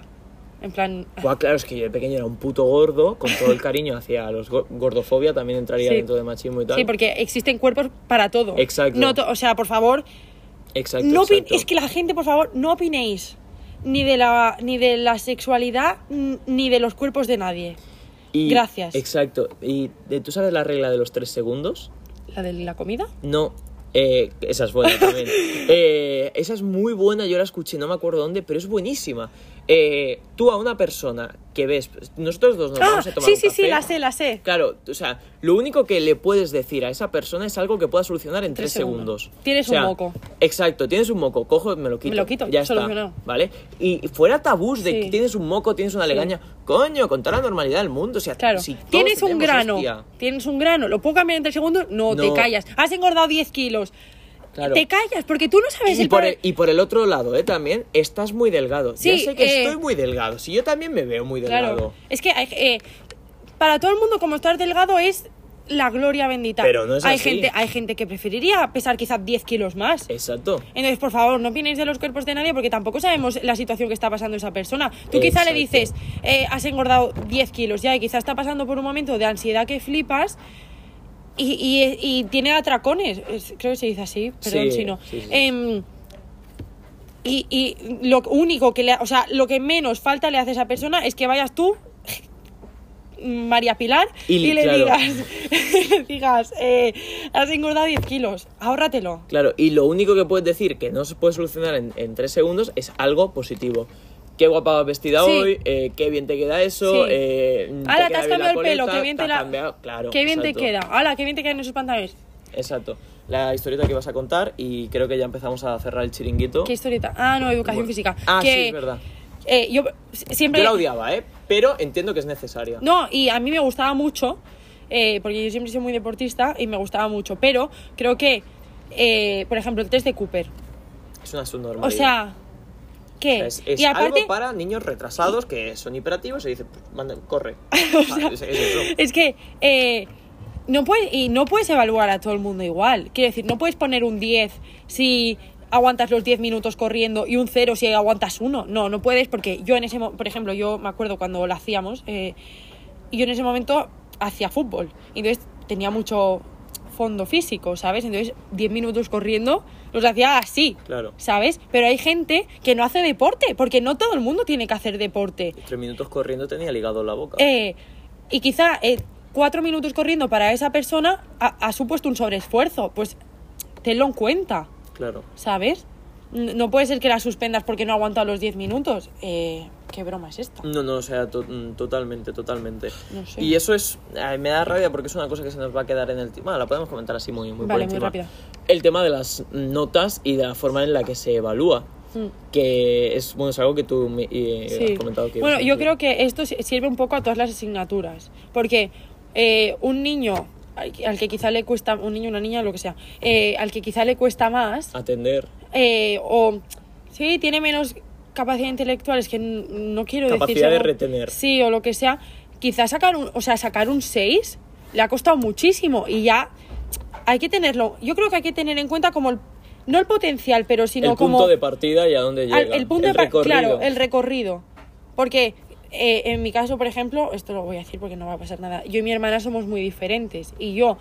En plan... Buah, claro, es que yo de pequeño era un puto gordo, con todo el cariño hacia los go- gordofobia, también entraría Sí. dentro de machismo y tal. Sí, porque existen cuerpos para todo. Exacto. No to- o sea, por favor, Exacto, no exacto. es que la gente, por favor, no opinéis ni de la ni de la sexualidad ni de los cuerpos de nadie. Y- Gracias. Exacto. ¿Y tú sabes la regla de los tres segundos? ¿La de la comida? No. Eh, esa es buena también. Eh, esa es muy buena, yo la escuché, no me acuerdo dónde, pero es buenísima. Eh, tú a una persona que ves, nosotros dos nos Ah, vamos a tomar sí, un sí, sí, la sé, la sé. Claro, o sea, lo único que le puedes decir a esa persona es algo que pueda solucionar en Tres segundos. segundos. Tienes O sea, un moco. Exacto, tienes un moco, cojo, me lo quito. Me lo quito, ya está. ¿vale? Y fuera tabús de Sí. que tienes un moco, tienes una Sí. legaña, coño, con toda la normalidad del mundo, o sea, Claro, si tienes un grano, hostia. tienes un grano, lo puedo cambiar en tres segundos, no, te callas. Has engordado 10 kilos, Claro. te callas, porque tú no sabes Y el por, el, y por el otro lado, ¿eh? También, estás muy delgado. Sí, ya sé que eh, estoy muy delgado. Si yo también me veo muy delgado. Claro, es que hay- eh, para todo el mundo como estar delgado es la gloria bendita. Pero no es hay así. gente Hay gente que preferiría pesar quizás 10 kilos más. Exacto. Entonces, por favor, no opinéis de los cuerpos de nadie porque tampoco sabemos la situación que está pasando esa persona. Tú quizá le dices, eh, has engordado 10 kilos ya y quizá está pasando por un momento de ansiedad que flipas y, y- y tiene atracones. Es- creo que se dice así, perdón si no. Em, y, y lo único que le, o sea, lo que menos falta le hace a esa persona es que vayas tú, María Pilar, Y le claro. digas, le digas, eh, has engordado 10 kilos, ahórratelo. Claro, y lo único que puedes decir que no se puede solucionar en, en tres segundos es algo positivo. Qué guapa vas vestida Sí. hoy, eh, qué bien te queda eso, Sí. eh, te queda has cambiado el pelo, qué bien te, has la... cambiado- claro, qué bien exacto, te queda. Hala, qué bien te quedan esos pantalones. Exacto. La historieta que ibas a contar y creo que ya empezamos a cerrar el chiringuito. ¿Qué historieta? Ah, no, educación Bueno. física. Ah, que, sí, es verdad. eh, yo siempre... Yo la odiaba, ¿eh? Pero entiendo que es necesaria. No, y a mí me gustaba mucho, eh, porque yo siempre he sido muy deportista y me gustaba mucho, pero creo que, eh, por ejemplo, el test de Cooper. Es una subnormalidad. O sea, ¿qué? Es, es y aparte, algo para niños retrasados que son hiperativos y dice, pues, manda, corre. Es, es eso. es que eh, no puedes, y no puedes evaluar a todo el mundo igual. Quiero decir, no puedes poner un 10 si aguantas los 10 minutos corriendo y un 0 si aguantas uno. No, no puedes porque yo en ese momento, por ejemplo, yo me acuerdo cuando lo hacíamos, eh, yo en ese momento hacía fútbol. Y entonces tenía mucho fondo físico, ¿sabes? Entonces 10 minutos corriendo los hacía así. Claro. ¿Sabes? Pero hay gente que no hace deporte, porque no todo el mundo tiene que hacer deporte. Tres minutos corriendo tenía ligado la boca. Eh, y quizá eh, cuatro minutos corriendo para esa persona ha, ha supuesto un sobreesfuerzo. Pues tenlo en cuenta, Claro. ¿sabes? No puede ser que la suspendas porque no ha aguantado los 10 minutos. Eh, ¿Qué broma es esta? No, no, o sea, to- mm, totalmente, totalmente. No sé. Y eso es, ay, me da rabia porque es una cosa que se nos va a quedar en el tema. la podemos comentar así muy, muy Vale, muy rápida. El tema de las notas y de la forma en la que se evalúa. Mm. Que es, bueno, es algo que tú me eh, Sí. has comentado que... Bueno, yo creo que esto si- sirve un poco a todas las asignaturas. Porque eh, un niño al que- al que quizá le cuesta, un niño, una niña, lo que sea, eh, al que quizá le cuesta más, Atender. Eh, o sí, tiene menos capacidad intelectual, es que no quiero decir... Capacidad de retener. Sí, o lo que sea, quizás sacar un, o sea, sacar un 6 le ha costado muchísimo y ya hay que tenerlo, yo creo que hay que tener en cuenta como el, no el potencial, pero sino el punto como... de partida y a dónde llega. al- el punto de recorrido. Claro, el recorrido. Porque eh, en mi caso, por ejemplo, esto lo voy a decir porque no va a pasar nada. Yo y mi hermana somos muy diferentes y yo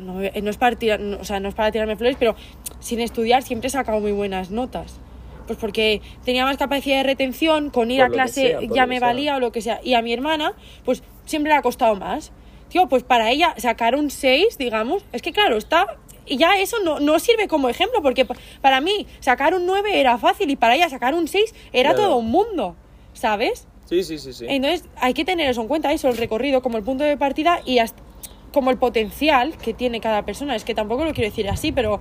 no, me- no es para tirar, no- o sea, no es para tirarme flores, pero sin estudiar siempre he sacado muy buenas notas. Pues porque tenía más capacidad de retención, con ir Por a clase sea, ya me sea. valía o lo que sea. Y a mi hermana, pues siempre le ha costado más. Tío, pues para ella sacar un 6, digamos, es que claro, está... Y ya eso no, no sirve como ejemplo, porque pa- para mí sacar un 9 era fácil y para ella sacar un 6 era Claro. todo un mundo, ¿sabes? Sí, sí, sí, sí. Entonces hay que tener eso en cuenta, eso, el recorrido como el punto de partida y hasta- como el potencial que tiene cada persona. Es que tampoco lo quiero decir así, pero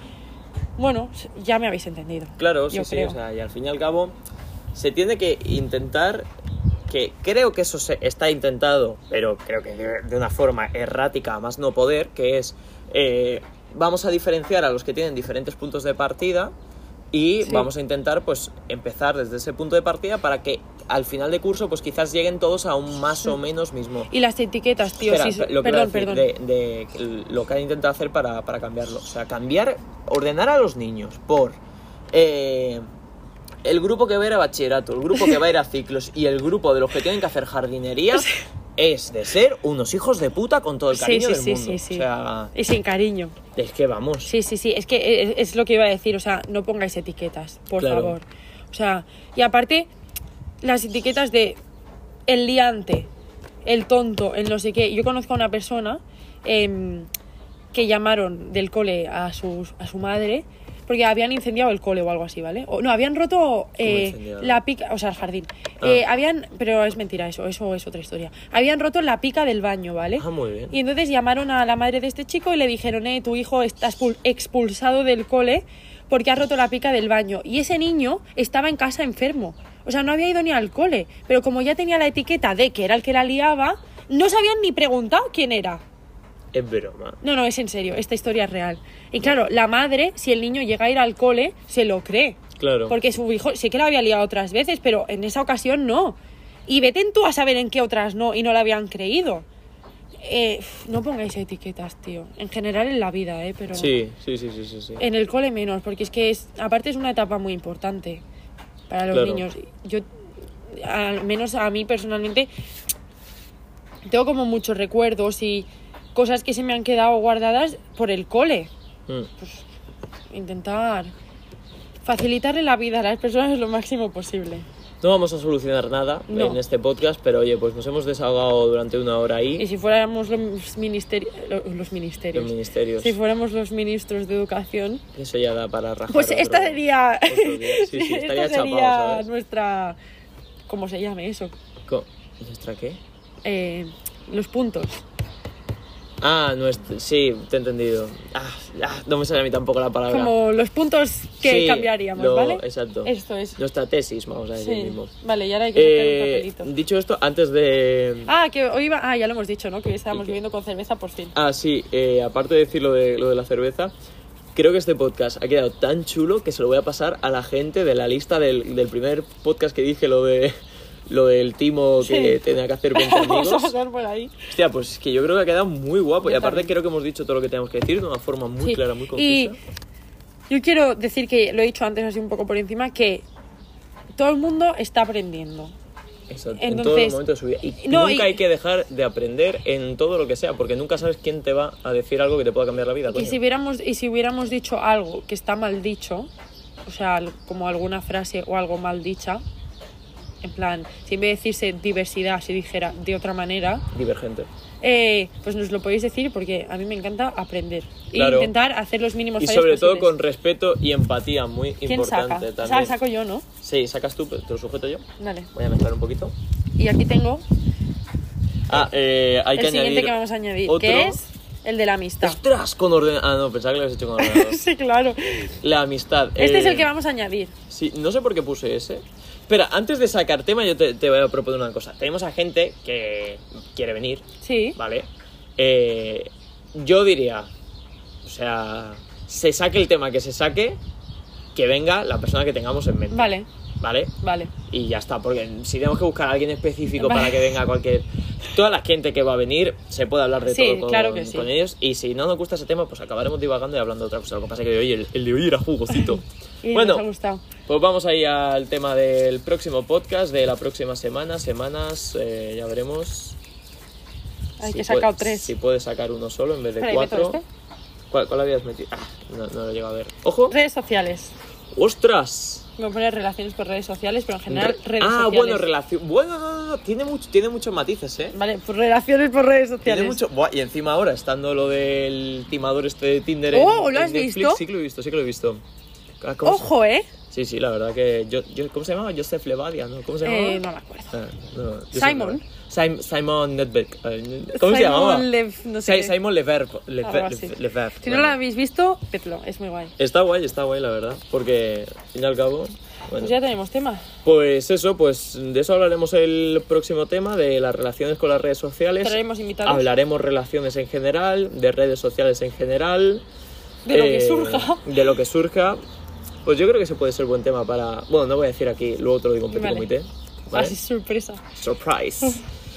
bueno, ya me habéis entendido. Claro, sí, sí, o sea, y al fin y al cabo se tiene que intentar que creo que eso se está intentado, pero creo que de, de una forma errática a más no poder, que es eh, vamos a diferenciar a los que tienen diferentes puntos de partida y Sí. vamos a intentar pues empezar desde ese punto de partida para que al final de curso pues quizás lleguen todos a un más o menos mismo Y las etiquetas, tío, Espera, sí, lo que perdón, perdón. De, de lo que han intentado hacer para, para cambiarlo. O sea, cambiar, ordenar a los niños por eh, el grupo que va a ir a bachillerato, el grupo que va a ir a ciclos y el grupo de los que tienen que hacer jardinería es de ser unos hijos de puta con todo el cariño sí, del sí, mundo. sí, sí. O sea, Y sin cariño. es que vamos. Sí, sí, sí. Es que es, es lo que iba a decir. O sea, no pongáis etiquetas, por Claro. favor. O sea, y aparte, las etiquetas de el liante, el tonto, el no sé qué. Yo conozco a una persona em, que llamaron del cole a, sus, a su madre porque habían incendiado el cole o algo así, ¿vale? O, no, habían roto eh, la pica, o sea, el jardín. Ah. Eh, habían, pero es mentira eso, eso es otra historia. Habían roto la pica del baño, ¿vale? Ah, muy bien. Y entonces llamaron a la madre de este chico y le dijeron, eh, tu hijo está expul- expulsado del cole porque ha roto la pica del baño. Y ese niño estaba en casa enfermo. O sea, no había ido ni al cole. Pero como ya tenía la etiqueta de que era el que la liaba, no sabían ni preguntado quién era. Es broma. No, no, es en serio, esta historia es real. Y claro, la madre, si el niño llega a ir al cole, se lo cree. Claro. Porque su hijo sí que la había liado otras veces, pero en esa ocasión no. Y vete tú a saber en qué otras no, y no la habían creído. Eh, no pongáis etiquetas, tío. En general en la vida, ¿eh? Pero Sí, sí, sí, sí, sí. sí. en el cole menos, porque es que es, aparte es una etapa muy importante para los Claro. niños. Yo, al menos a mí personalmente, tengo como muchos recuerdos y cosas que se me han quedado guardadas por el cole. Mm. Intentar facilitarle la vida a las personas lo máximo posible. No vamos a solucionar nada No. en este podcast, pero oye, pues nos hemos desahogado durante una hora Y ahí. si fuéramos los, ministerios los ministerios, Los ministerios. si fuéramos los ministros de educación, Eso ya da para rajar. pues otro- esta sería. Sí, sí, estaría esta chapado, sería ¿sabes? nuestra, ¿cómo se llame eso? Co- ¿Nuestra qué? Eh, los puntos. Ah, nuestra... sí, te he entendido. Ah, ah, no me sale a mí tampoco la palabra. Como los puntos que Sí, cambiaríamos, lo- ¿vale? Exacto. Esto es. Nuestra tesis, vamos a decir Sí. mismo. Vale, y ahora hay que sacar un Eh, papelito. dicho esto, antes de... Ah, que hoy iba. Ah, ya lo hemos dicho, ¿no? Que hoy estábamos bebiendo con cerveza por fin. Ah, sí, eh, aparte de decir lo de, lo de la cerveza, creo que este podcast ha quedado tan chulo que se lo voy a pasar a la gente de la lista del, del primer podcast que dije, lo de lo del timo que Sí. tenía que hacer 20 Vamos a amigos. pasar por ahí. Hostia, pues es que yo creo que ha quedado muy guapo y Yo aparte también. creo que hemos dicho todo lo que tenemos que decir de una forma muy Sí. clara, muy Y concisa. yo quiero decir que lo he dicho antes así un poco por encima, que todo el mundo está aprendiendo. Exacto, en entonces- todos los momentos de su vida. Y No, nunca y- hay que dejar de aprender en todo lo que sea, porque nunca sabes quién te va a decir algo que te pueda cambiar la vida. Y si, hubiéramos, y si hubiéramos dicho algo que está mal dicho, o sea, como alguna frase o algo mal dicha, en plan, si en vez de decirse diversidad se dijera de otra manera, Divergente. eh, pues nos lo podéis decir porque a mí me encanta aprender. Claro. E intentar hacer los mínimos Y sobre todo con respeto y empatía, muy ¿Quién saca? importante O sea, también. saco yo, ¿no? Sí, sacas tú, pero te lo sujeto yo. Vale. Voy a mezclar un poquito. Y aquí tengo Ah, eh, hay el que siguiente añadir que vamos a añadir, otro. que es el de la amistad. ¡Ostras! Con orden... Ah, no, pensaba que lo habías hecho con ordenador. sí, claro. La amistad. Este es eh, el que vamos a añadir. Sí, no sé por qué puse ese. Espera, antes de sacar tema, yo te, te voy a proponer una cosa. Tenemos a gente que quiere venir, Sí. ¿vale? Eh, yo diría, o sea, se saque el tema que se saque, que venga la persona que tengamos en mente. Vale, ¿Vale? vale. Y ya está, porque si tenemos que buscar a alguien específico Vale. para que venga cualquier... Toda la gente que va a venir se puede hablar de Sí, todo con, claro que sí. con ellos. Y si no nos gusta ese tema, pues acabaremos divagando y hablando de otra cosa. Lo que pasa es que hoy el, el de hoy era jugosito. Y bueno, nos ha gustado. Pues vamos ahí al tema del próximo podcast, de la próxima semana, semanas, eh, ya veremos. Hay si que sacar puede- tres. Si puedes sacar uno solo en vez de Espera, ¿y meto cuatro. este? ¿Cuál, cuál habías metido? Ah, no, no lo llego a ver. ¡Ojo! Redes sociales. ¡Ostras! Voy a poner relaciones por redes sociales, pero en general Re- redes ah, sociales. bueno, relación. Bueno, no, no, no, tiene, mucho, tiene muchos matices, ¿eh? Vale, pues relaciones por redes Tiene sociales. mucho. Buah, y encima ahora, estando lo del timador este de Tinder. Oh, en- ¿lo en has Netflix, visto? Sí que lo he visto, sí que lo he visto. Ah, ¿cómo se- Ojo, ¿eh? Sí, sí, la verdad que. Yo, yo- ¿Cómo se llamaba? Joseph Levadia, ¿no? ¿Cómo se llamaba? Eh, no me acuerdo. Ah, no, Simon. Levadia. Sim- Simon Netbeck. eh, ¿Cómo se Simon llamaba? Lev- no sé Si-. Simon Leverp. Lever- Algo así. Lever- Leverp, Si no lo habéis visto, petlo, es muy guay. Está guay, está guay, la verdad. Porque, al fin y al cabo. Bueno, Pues ya tenemos tema. pues eso, pues de eso hablaremos el próximo tema, de las relaciones con las redes sociales. Traeremos invitados. Hablaremos relaciones en general, de redes sociales en general. De lo que eh, surja. De lo que surja. Pues yo creo que ese puede ser buen tema para... Bueno, no voy a decir aquí, luego te lo digo en petit Vale. comité. ¿vale? Así sorpresa. Surprise.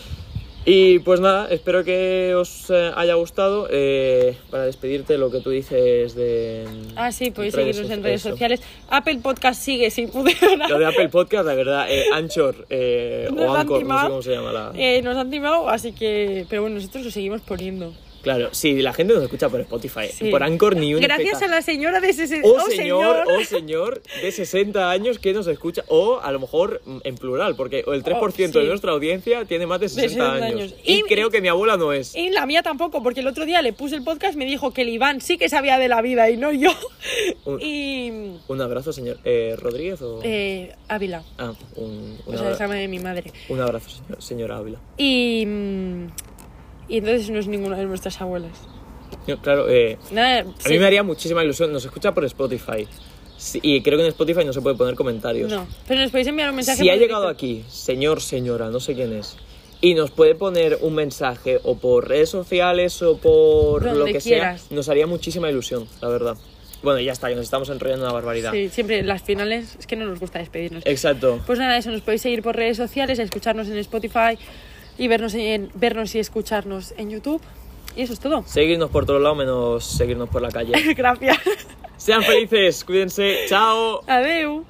y pues nada, espero que os eh, haya gustado. Eh, para despedirte, lo que tú dices de... Ah, sí, podéis redes seguirnos en redes eso. sociales. Apple Podcast sigue sin poder. Lo de Apple Podcast, la verdad, eh, Anchor eh, o Anchor, no sé cómo se llama la... Eh, nos han timado, así que. Pero bueno, nosotros lo seguimos poniendo. Claro, sí, la gente nos escucha por Spotify. Sí. Por Anchor ni un Gracias peta. a la señora de ese... O señor, o señor de 60 años que nos escucha, o a lo mejor en plural, porque el 3% Oh, de nuestra audiencia tiene más de 60, 60 años. años. Y, Y- creo que mi abuela no es. Y la mía tampoco, porque el otro día le puse el podcast y me dijo que el Iván sí que sabía de la vida y no yo. Un- Y... Un abrazo, señor eh, Rodríguez. O... Eh, Ávila. Ah, un, un O sea, abra- de mi madre. un abrazo, señor, señora Ávila. Y... mm, Y entonces no es ninguna de nuestras abuelas. Yo, claro, eh, Nada, a mí me haría muchísima ilusión. Nos escucha por Spotify. Sí, y creo que en Spotify no se puede poner comentarios. No, pero nos podéis enviar un mensaje. Si ha llegado aquí, señor, señora, no sé quién es, y nos puede poner un mensaje o por redes sociales o por Donde lo que quieras. sea, nos haría muchísima ilusión, la verdad. Bueno, ya está, que nos estamos enrollando una barbaridad. Sí, siempre las finales es que no nos gusta despedirnos. Exacto. Pues nada, eso, nos podéis seguir por redes sociales, escucharnos en Spotify y vernos, en, vernos y escucharnos en YouTube. Y eso es todo. Seguirnos por todos lados menos seguirnos por la calle. Gracias. Sean felices, cuídense, chao. Adeu.